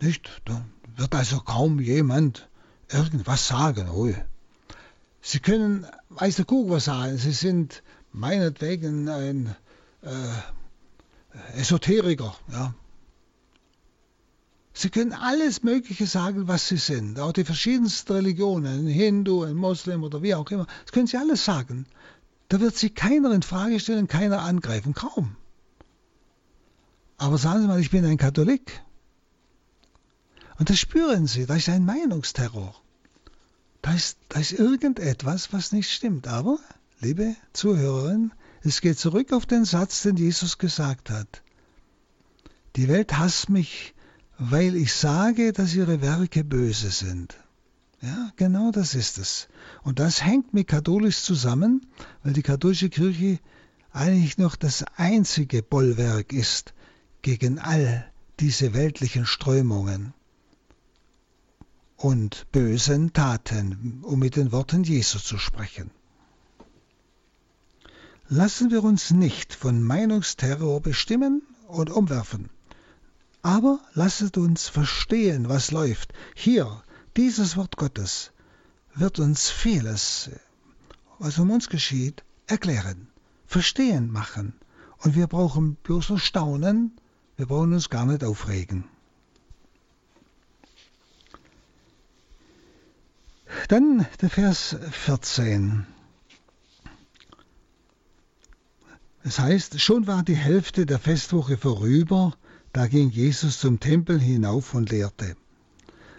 nicht? Da wird also kaum jemand irgendwas sagen. Oh. Sie können, weiß der Kuckuck was sagen. Sie sind meinetwegen ein äh, Esoteriker. Ja. Sie können alles Mögliche sagen, was sie sind. Auch die verschiedensten Religionen, ein Hindu, ein Moslem oder wie auch immer. Das können sie alles sagen. Da wird sie keiner in Frage stellen, keiner angreifen. Kaum. Aber sagen Sie mal, ich bin ein Katholik. Und das spüren Sie, da ist ein Meinungsterror. Da ist, da ist irgendetwas, was nicht stimmt. Aber, liebe Zuhörerinnen, es geht zurück auf den Satz, den Jesus gesagt hat. Die Welt hasst mich, weil ich sage, dass ihre Werke böse sind. Ja, genau das ist es. Und das hängt mit katholisch zusammen, weil die katholische Kirche eigentlich noch das einzige Bollwerk ist gegen all diese weltlichen Strömungen und bösen Taten, um mit den Worten Jesu zu sprechen. Lassen wir uns nicht von Meinungsterror bestimmen und umwerfen. Aber lasset uns verstehen, was läuft. Hier, dieses Wort Gottes. wird uns vieles, was um uns geschieht, erklären, verstehen machen. Und wir brauchen bloß nur staunen, wir brauchen uns gar nicht aufregen. Dann der Vers 14. Es heißt, schon war die Hälfte der Festwoche vorüber, da ging Jesus zum Tempel hinauf und lehrte.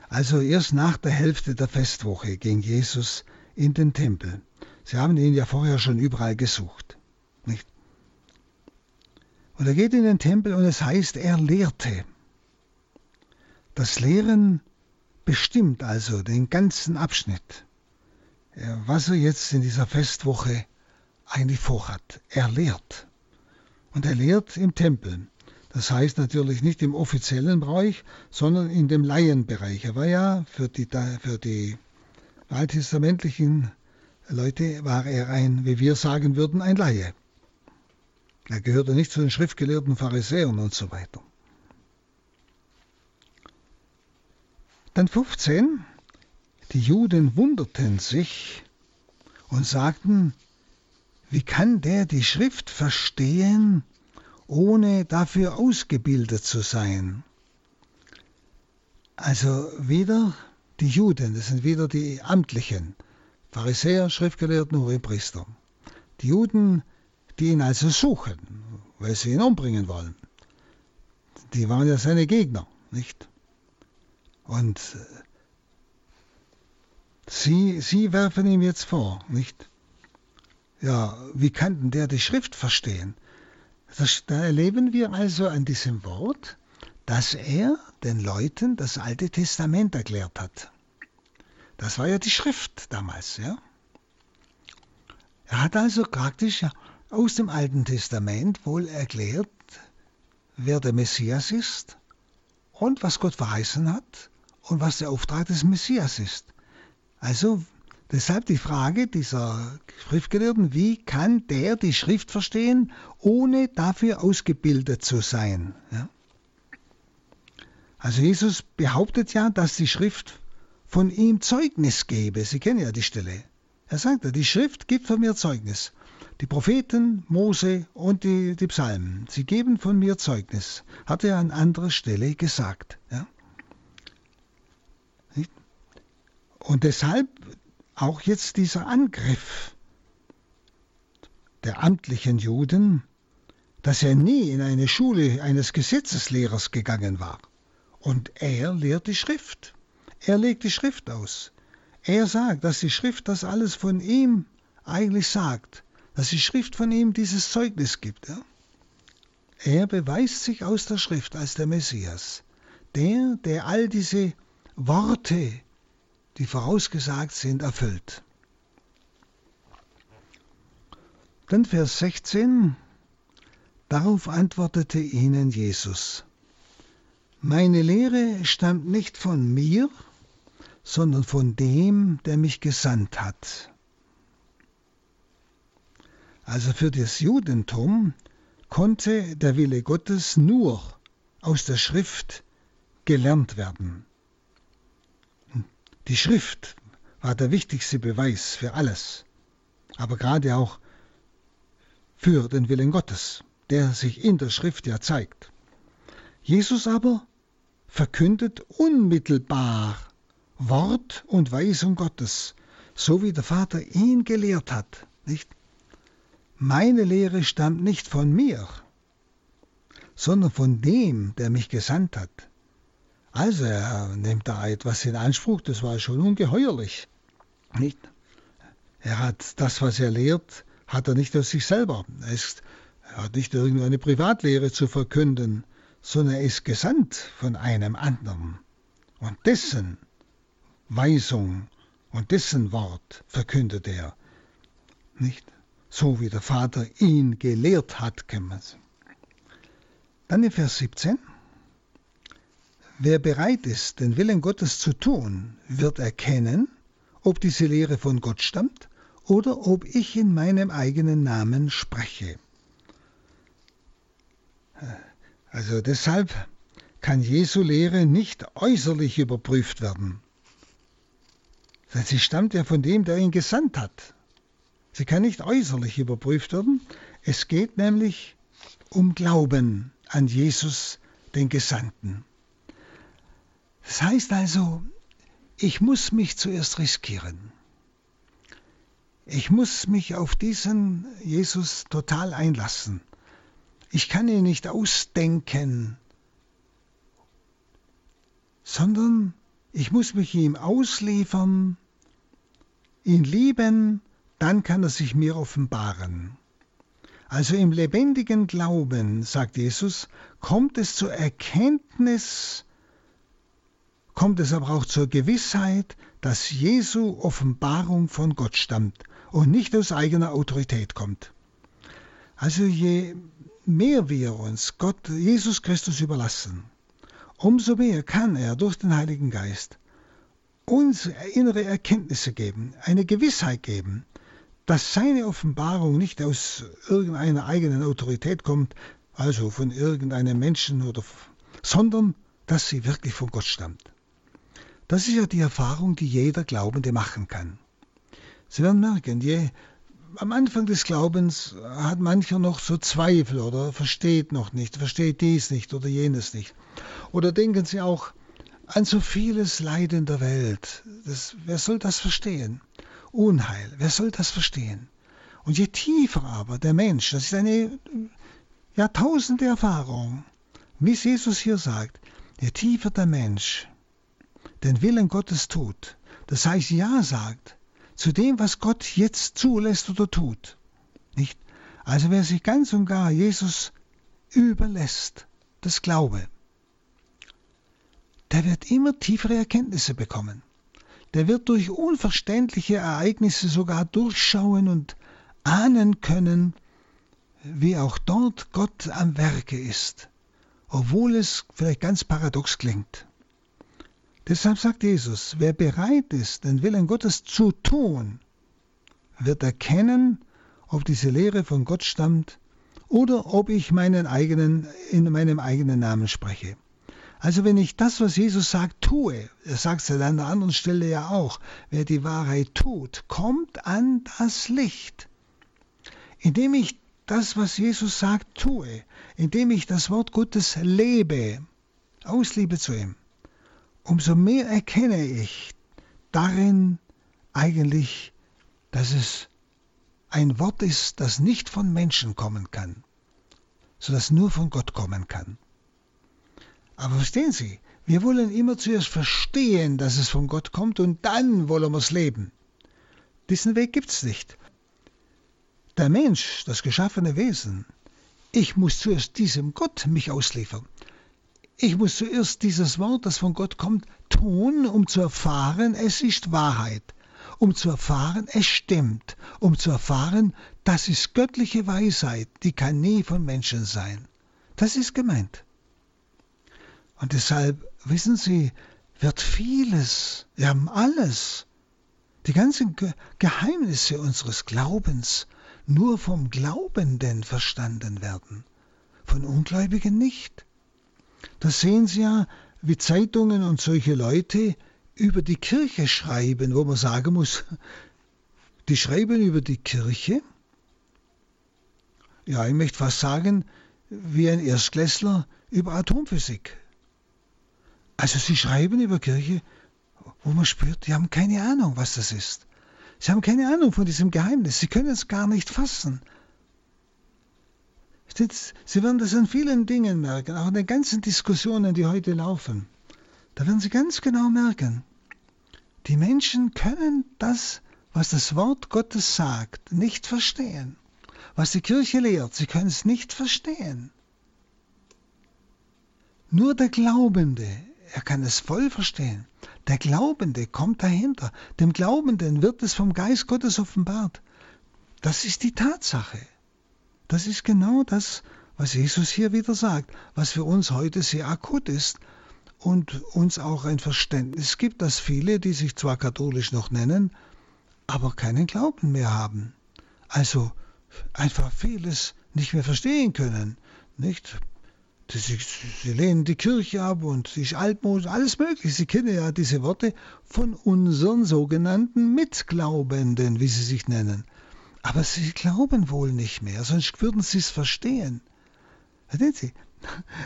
Also erst nach der Hälfte der Festwoche ging Jesus in den Tempel. Sie haben ihn ja vorher schon überall gesucht. Nicht? Und er geht in den Tempel und es heißt, er lehrte. Das Lehren bestimmt also den ganzen Abschnitt, was er jetzt in dieser Festwoche eigentlich vorhat. Er lehrt. Und er lehrt im Tempel. Das heißt natürlich nicht im offiziellen Bereich, sondern in dem Laienbereich. Er war ja für die, für die alttestamentlichen Leute, war er ein, wie wir sagen würden, ein Laie. Er gehörte nicht zu den schriftgelehrten Pharisäern und so weiter. Dann 15. Die Juden wunderten sich und sagten, wie kann der die Schrift verstehen, ohne dafür ausgebildet zu sein? Also wieder die Juden, das sind wieder die Amtlichen, Pharisäer, Schriftgelehrten, Hohepriester. Die Juden, die ihn also suchen, weil sie ihn umbringen wollen. Die waren ja seine Gegner, nicht? Und äh, sie, sie werfen ihm jetzt vor, nicht? Ja, wie kann denn der die Schrift verstehen? Das, da erleben wir also an diesem Wort, dass er den Leuten das Alte Testament erklärt hat. Das war ja die Schrift damals, ja. Er hat also praktisch aus dem Alten Testament wohl erklärt, wer der Messias ist und was Gott verheißen hat und was der Auftrag des Messias ist. Also deshalb die Frage dieser Schriftgelehrten, wie kann der die Schrift verstehen, ohne dafür ausgebildet zu sein? Ja? Also Jesus behauptet ja, dass die Schrift von ihm Zeugnis gebe. Sie kennen ja die Stelle. Er sagt ja, die Schrift gibt von mir Zeugnis. Die Propheten, Mose und die, die Psalmen, sie geben von mir Zeugnis. Hat er an anderer Stelle gesagt. Ja? Und deshalb auch jetzt dieser Angriff der amtlichen Juden, dass er nie in eine Schule eines Gesetzeslehrers gegangen war. Und er lehrt die Schrift. Er legt die Schrift aus. Er sagt, dass die Schrift das alles von ihm eigentlich sagt, dass die Schrift von ihm dieses Zeugnis gibt. Ja? Er beweist sich aus der Schrift als der Messias, der, der all diese Worte die vorausgesagt sind, erfüllt. Dann Vers 16. Darauf antwortete ihnen Jesus, Meine Lehre stammt nicht von mir, sondern von dem, der mich gesandt hat. Also für das Judentum konnte der Wille Gottes nur aus der Schrift gelernt werden. Die Schrift war der wichtigste Beweis für alles, aber gerade auch für den Willen Gottes, der sich in der Schrift ja zeigt. Jesus aber verkündet unmittelbar Wort und Weisung Gottes, so wie der Vater ihn gelehrt hat, nicht? Meine Lehre stammt nicht von mir, sondern von dem, der mich gesandt hat. Also er nimmt da etwas in Anspruch, das war schon ungeheuerlich. Nicht? Er hat das, was er lehrt, hat er nicht aus sich selber. Er, ist, er hat nicht irgendeine Privatlehre zu verkünden, sondern er ist gesandt von einem anderen. Und dessen Weisung und dessen Wort verkündet er. Nicht? So wie der Vater ihn gelehrt hat. Dann in Vers 17. Wer bereit ist, den Willen Gottes zu tun, wird erkennen, ob diese Lehre von Gott stammt oder ob ich in meinem eigenen Namen spreche. Also deshalb kann Jesu Lehre nicht äußerlich überprüft werden. Denn sie stammt ja von dem, der ihn gesandt hat. Sie kann nicht äußerlich überprüft werden. Es geht nämlich um Glauben an Jesus, den Gesandten. Das heißt also, ich muss mich zuerst riskieren. Ich muss mich auf diesen Jesus total einlassen. Ich kann ihn nicht ausdenken, sondern ich muss mich ihm ausliefern, ihn lieben, dann kann er sich mir offenbaren. Also im lebendigen Glauben, sagt Jesus, kommt es zur Erkenntnis, kommt es aber auch zur Gewissheit, dass Jesu Offenbarung von Gott stammt und nicht aus eigener Autorität kommt. Also je mehr wir uns Gott, Jesus Christus überlassen, umso mehr kann er durch den Heiligen Geist uns innere Erkenntnisse geben, eine Gewissheit geben, dass seine Offenbarung nicht aus irgendeiner eigenen Autorität kommt, also von irgendeinem Menschen oder sondern dass sie wirklich von Gott stammt. Das ist ja die Erfahrung, die jeder Glaubende machen kann. Sie werden merken, je, am Anfang des Glaubens hat mancher noch so Zweifel oder versteht noch nicht, versteht dies nicht oder jenes nicht. Oder denken Sie auch an so vieles Leid in der Welt. Das, wer soll das verstehen? Unheil. Wer soll das verstehen? Und je tiefer aber der Mensch, das ist eine Jahrtausende Erfahrung, wie Jesus hier sagt, je tiefer der Mensch den Willen Gottes tut, das heißt Ja sagt zu dem, was Gott jetzt zulässt oder tut, nicht? Also wer sich ganz und gar Jesus überlässt, das Glaube, der wird immer tiefere Erkenntnisse bekommen der wird durch unverständliche Ereignisse sogar durchschauen und ahnen können, wie auch dort Gott am Werke ist, obwohl es vielleicht ganz paradox klingt. Deshalb sagt Jesus, wer bereit ist, den Willen Gottes zu tun, wird erkennen, ob diese Lehre von Gott stammt oder ob ich meinen eigenen, in meinem eigenen Namen spreche. Also wenn ich das, was Jesus sagt, tue, er sagt es an einer anderen Stelle ja auch, wer die Wahrheit tut, kommt an das Licht. Indem ich das, was Jesus sagt, tue, indem ich das Wort Gottes lebe, aus Liebe zu ihm, umso mehr erkenne ich darin eigentlich, dass es ein Wort ist, das nicht von Menschen kommen kann, sondern nur von Gott kommen kann. Aber verstehen Sie, wir wollen immer zuerst verstehen, dass es von Gott kommt und dann wollen wir es leben. Diesen Weg gibt es nicht. Der Mensch, das geschaffene Wesen, ich muss zuerst diesem Gott mich ausliefern. Ich muss zuerst dieses Wort, das von Gott kommt, tun, um zu erfahren, es ist Wahrheit, um zu erfahren, es stimmt, um zu erfahren, das ist göttliche Weisheit, die kann nie von Menschen sein. Das ist gemeint. Und deshalb, wissen Sie, wird vieles, ja alles, die ganzen Ge Geheimnisse unseres Glaubens nur vom Glaubenden verstanden werden, von Ungläubigen nicht. Das sehen Sie ja, wie Zeitungen und solche Leute über die Kirche schreiben, wo man sagen muss, die schreiben über die Kirche. Ja, ich möchte fast sagen, wie ein Erstklässler über Atomphysik. Also sie schreiben über Kirche, wo man spürt, die haben keine Ahnung, was das ist. Sie haben keine Ahnung von diesem Geheimnis. Sie können es gar nicht fassen. Sie werden das an vielen Dingen merken, auch in den ganzen Diskussionen, die heute laufen. Da werden Sie ganz genau merken, die Menschen können das, was das Wort Gottes sagt, nicht verstehen. Was die Kirche lehrt, sie können es nicht verstehen. Nur der Glaubende er kann es voll verstehen. Der Glaubende kommt dahinter. Dem Glaubenden wird es vom Geist Gottes offenbart. Das ist die Tatsache. Das ist genau das, was Jesus hier wieder sagt, was für uns heute sehr akut ist und uns auch ein Verständnis gibt, dass viele, die sich zwar katholisch noch nennen, aber keinen Glauben mehr haben. Also einfach vieles nicht mehr verstehen können. Nicht? Sie, sie, lehnen die Kirche ab und sie ist altmodisch, alles mögliche. Sie kennen ja diese Worte von unseren sogenannten Mitglaubenden, wie sie sich nennen. Aber sie glauben wohl nicht mehr, sonst würden sie es verstehen. Verstehen Sie?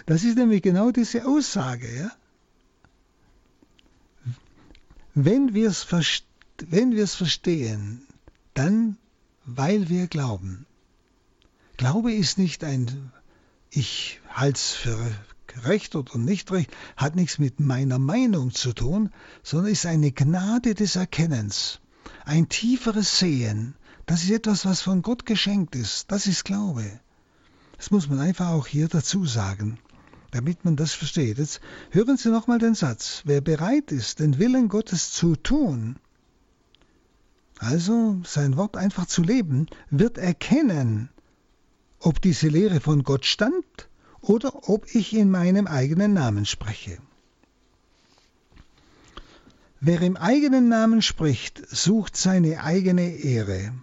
Das ist nämlich genau diese Aussage. Ja? Wenn wir es wenn verstehen, dann weil wir glauben. Glaube ist nicht ein ich halte es für recht oder nicht recht, hat nichts mit meiner Meinung zu tun, sondern ist eine Gnade des Erkennens, ein tieferes Sehen. Das ist etwas, was von Gott geschenkt ist. Das ist Glaube. Das muss man einfach auch hier dazu sagen, damit man das versteht. Jetzt hören Sie nochmal den Satz. Wer bereit ist, den Willen Gottes zu tun, also sein Wort einfach zu leben, wird erkennen, ob diese Lehre von Gott stammt oder ob ich in meinem eigenen Namen spreche. Wer im eigenen Namen spricht, sucht seine eigene Ehre.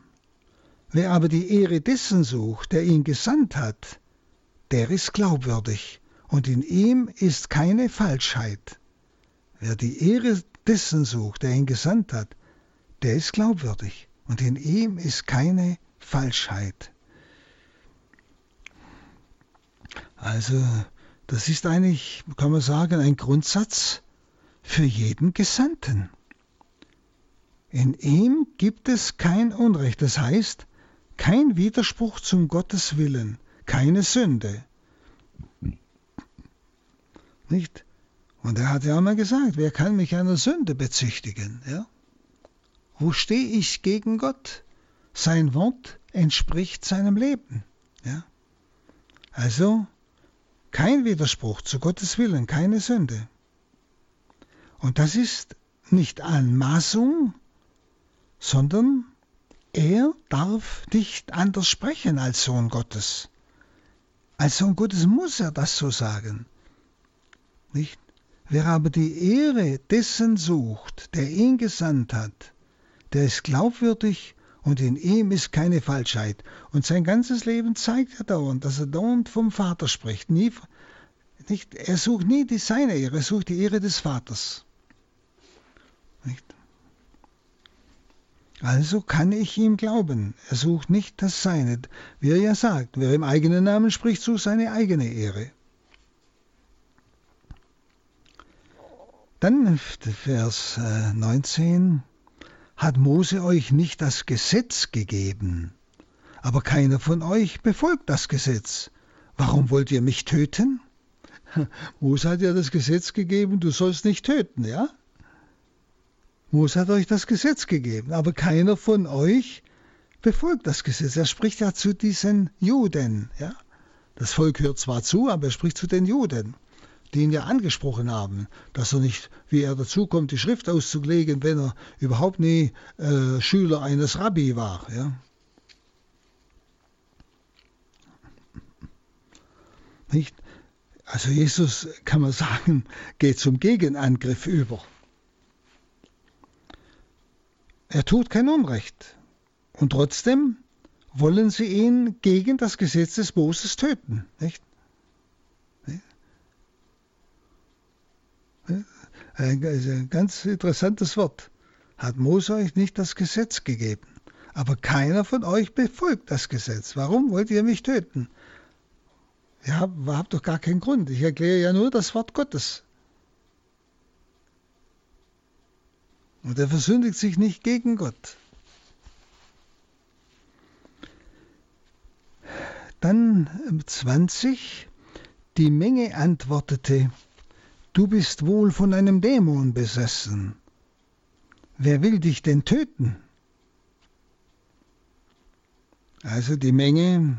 Wer aber die Ehre dessen sucht, der ihn gesandt hat, der ist glaubwürdig und in ihm ist keine Falschheit. Wer die Ehre dessen sucht, der ihn gesandt hat, der ist glaubwürdig und in ihm ist keine Falschheit. Also, das ist eigentlich, kann man sagen, ein Grundsatz für jeden Gesandten. In ihm gibt es kein Unrecht, das heißt, kein Widerspruch zum Gottes Willen, keine Sünde. Nicht? Und er hat ja einmal gesagt, wer kann mich einer Sünde bezichtigen? Ja? Wo stehe ich gegen Gott? Sein Wort entspricht seinem Leben. Ja? Also, kein Widerspruch zu Gottes Willen, keine Sünde. Und das ist nicht Anmaßung, sondern er darf nicht anders sprechen als Sohn Gottes. Als Sohn Gottes muss er das so sagen. Nicht? Wer aber die Ehre dessen sucht, der ihn gesandt hat, der ist glaubwürdig und in ihm ist keine Falschheit. Und sein ganzes Leben zeigt er dauernd, dass er dauernd vom Vater spricht. Nie, nicht, er sucht nie die seine Ehre, er sucht die Ehre des Vaters. Nicht? Also kann ich ihm glauben. Er sucht nicht das Seine. Wie er ja sagt, wer im eigenen Namen spricht, sucht seine eigene Ehre. Dann Vers 19 hat Mose euch nicht das Gesetz gegeben, aber keiner von euch befolgt das Gesetz. Warum wollt ihr mich töten? Mose hat ja das Gesetz gegeben, du sollst nicht töten, ja? Mose hat euch das Gesetz gegeben, aber keiner von euch befolgt das Gesetz. Er spricht ja zu diesen Juden, ja? Das Volk hört zwar zu, aber er spricht zu den Juden die ihn ja angesprochen haben, dass er nicht, wie er dazukommt, die Schrift auszulegen, wenn er überhaupt nie äh, Schüler eines Rabbi war. Ja. Nicht? Also Jesus, kann man sagen, geht zum Gegenangriff über. Er tut kein Unrecht. Und trotzdem wollen sie ihn gegen das Gesetz des Moses töten. Nicht? Ein ganz interessantes Wort. Hat Mose euch nicht das Gesetz gegeben? Aber keiner von euch befolgt das Gesetz. Warum wollt ihr mich töten? Ihr habt, habt doch gar keinen Grund. Ich erkläre ja nur das Wort Gottes. Und er versündigt sich nicht gegen Gott. Dann 20. Die Menge antwortete, Du bist wohl von einem Dämon besessen. Wer will dich denn töten? Also die Menge,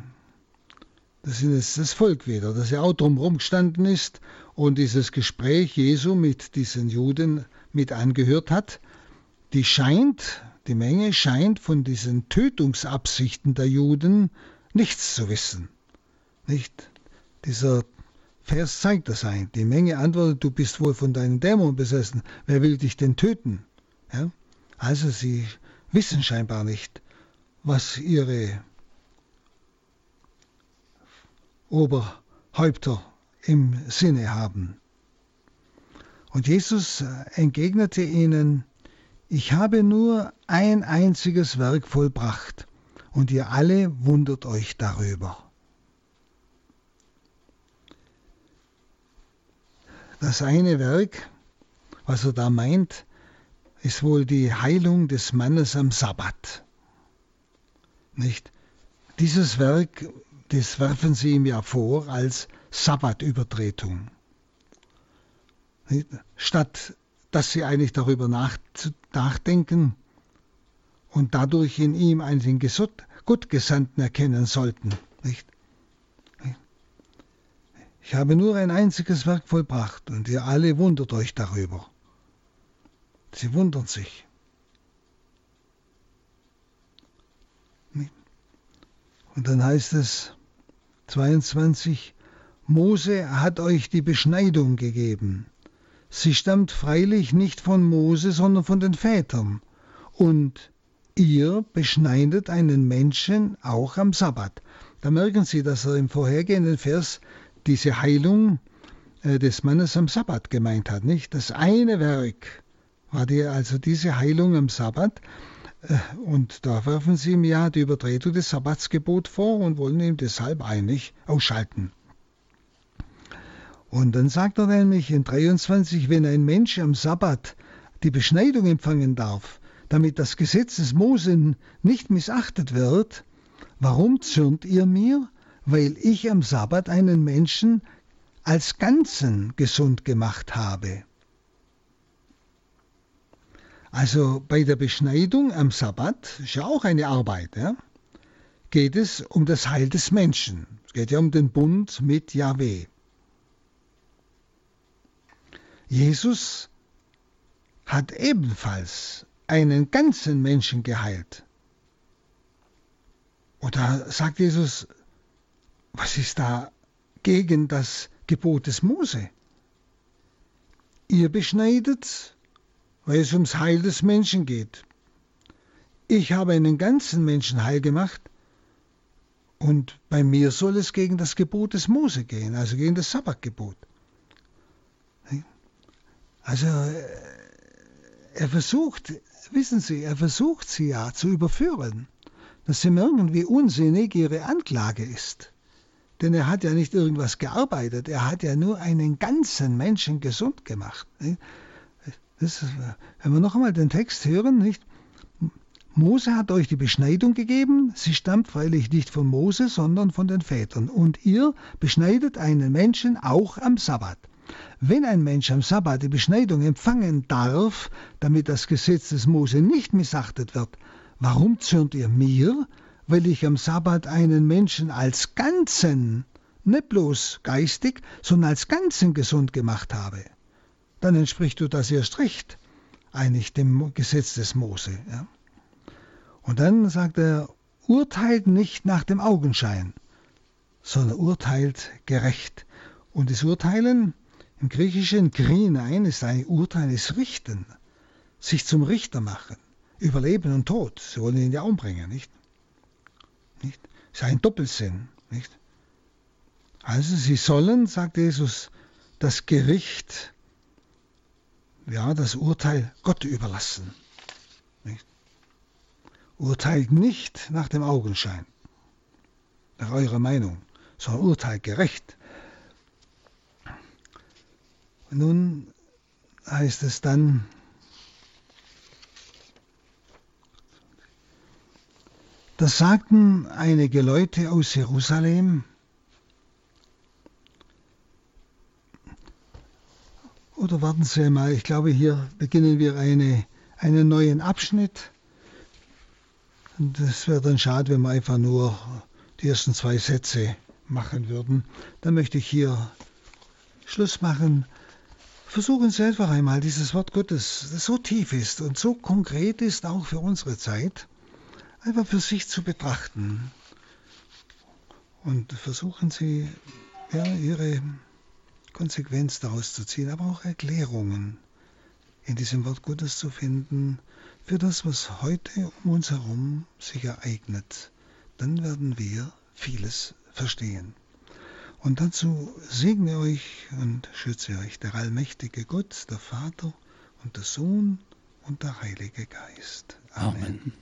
das ist das Volk wieder, das ja auch drumherum gestanden ist und dieses Gespräch Jesu mit diesen Juden mit angehört hat, die scheint, die Menge scheint von diesen Tötungsabsichten der Juden nichts zu wissen. Nicht? Dieser Vers zeigt das ein. Die Menge antwortet, du bist wohl von deinem Dämon besessen. Wer will dich denn töten? Ja? Also sie wissen scheinbar nicht, was ihre Oberhäupter im Sinne haben. Und Jesus entgegnete ihnen, ich habe nur ein einziges Werk vollbracht, und ihr alle wundert euch darüber. Das eine Werk, was er da meint, ist wohl die Heilung des Mannes am Sabbat. Nicht? Dieses Werk, das werfen sie ihm ja vor als Sabbatübertretung. Statt dass sie eigentlich darüber nachdenken und dadurch in ihm einen Gottgesandten erkennen sollten. Nicht? Ich habe nur ein einziges Werk vollbracht und ihr alle wundert euch darüber. Sie wundern sich. Und dann heißt es 22, Mose hat euch die Beschneidung gegeben. Sie stammt freilich nicht von Mose, sondern von den Vätern. Und ihr beschneidet einen Menschen auch am Sabbat. Da merken Sie, dass er im vorhergehenden Vers diese Heilung äh, des Mannes am Sabbat gemeint hat, nicht? Das eine Werk war die, also diese Heilung am Sabbat. Äh, und da werfen sie ihm ja die Übertretung des Sabbatsgebot vor und wollen ihn deshalb eigentlich ausschalten. Und dann sagt er nämlich in 23, wenn ein Mensch am Sabbat die Beschneidung empfangen darf, damit das Gesetz des Mose nicht missachtet wird, warum zürnt ihr mir? Weil ich am Sabbat einen Menschen als Ganzen gesund gemacht habe. Also bei der Beschneidung am Sabbat, ist ja auch eine Arbeit, ja, geht es um das Heil des Menschen. Es geht ja um den Bund mit Yahweh. Jesus hat ebenfalls einen ganzen Menschen geheilt. Oder sagt Jesus, was ist da gegen das Gebot des Mose? Ihr beschneidet weil es ums Heil des Menschen geht. Ich habe einen ganzen Menschen heil gemacht und bei mir soll es gegen das Gebot des Mose gehen, also gegen das Sabbatgebot. Also äh, er versucht, wissen Sie, er versucht sie ja zu überführen, dass sie merken, wie unsinnig ihre Anklage ist. Denn er hat ja nicht irgendwas gearbeitet, er hat ja nur einen ganzen Menschen gesund gemacht. Das, wenn wir noch einmal den Text hören, nicht? Mose hat euch die Beschneidung gegeben, sie stammt freilich nicht von Mose, sondern von den Vätern. Und ihr beschneidet einen Menschen auch am Sabbat. Wenn ein Mensch am Sabbat die Beschneidung empfangen darf, damit das Gesetz des Mose nicht missachtet wird, warum zürnt ihr mir, weil ich am Sabbat einen Menschen als Ganzen, nicht bloß geistig, sondern als Ganzen gesund gemacht habe? dann entspricht du das erst recht eigentlich dem Gesetz des Mose. Ja. Und dann sagt er, urteilt nicht nach dem Augenschein, sondern urteilt gerecht. Und das Urteilen im Griechischen Grinein ist ein Urteil, ist Richten, sich zum Richter machen, über Leben und Tod. Sie wollen ihn ja umbringen, nicht? nicht? Das ist ein Doppelsinn, nicht? Also sie sollen, sagt Jesus, das Gericht ja, das Urteil Gott überlassen. Nicht? Urteilt nicht nach dem Augenschein, nach eurer Meinung, sondern urteilt gerecht. Nun heißt es dann, das sagten einige Leute aus Jerusalem, Oder warten Sie mal, ich glaube, hier beginnen wir eine, einen neuen Abschnitt. Und es wäre dann schade, wenn wir einfach nur die ersten zwei Sätze machen würden. Dann möchte ich hier Schluss machen. Versuchen Sie einfach einmal dieses Wort Gottes, das so tief ist und so konkret ist, auch für unsere Zeit, einfach für sich zu betrachten. Und versuchen Sie, ja, Ihre Konsequenz daraus zu ziehen, aber auch Erklärungen in diesem Wort Gottes zu finden für das, was heute um uns herum sich ereignet. Dann werden wir vieles verstehen. Und dazu segne euch und schütze euch der allmächtige Gott, der Vater und der Sohn und der Heilige Geist. Amen. Amen.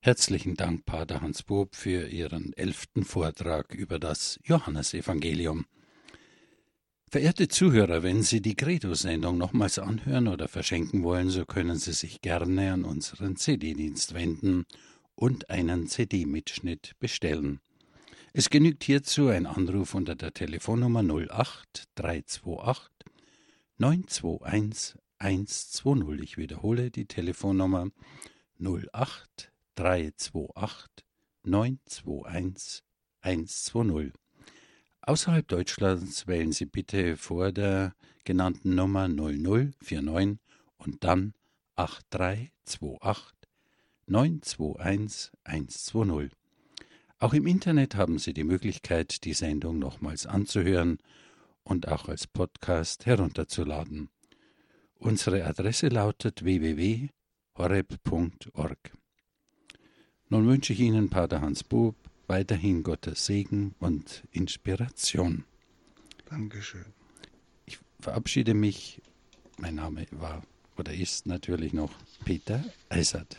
Herzlichen Dank, Pater Hans Bob, für Ihren elften Vortrag über das Johannesevangelium. Verehrte Zuhörer, wenn Sie die Credo-Sendung nochmals anhören oder verschenken wollen, so können Sie sich gerne an unseren CD-Dienst wenden und einen CD-Mitschnitt bestellen. Es genügt hierzu ein Anruf unter der Telefonnummer 08 328 921 120. Ich wiederhole die Telefonnummer 08 328 921 120. Außerhalb Deutschlands wählen Sie bitte vor der genannten Nummer 0049 und dann 8328 921 120. Auch im Internet haben Sie die Möglichkeit, die Sendung nochmals anzuhören und auch als Podcast herunterzuladen. Unsere Adresse lautet www.horeb.org. Nun wünsche ich Ihnen, Pater Hans Bub, weiterhin Gottes Segen und Inspiration. Dankeschön. Ich verabschiede mich. Mein Name war oder ist natürlich noch Peter Eisert.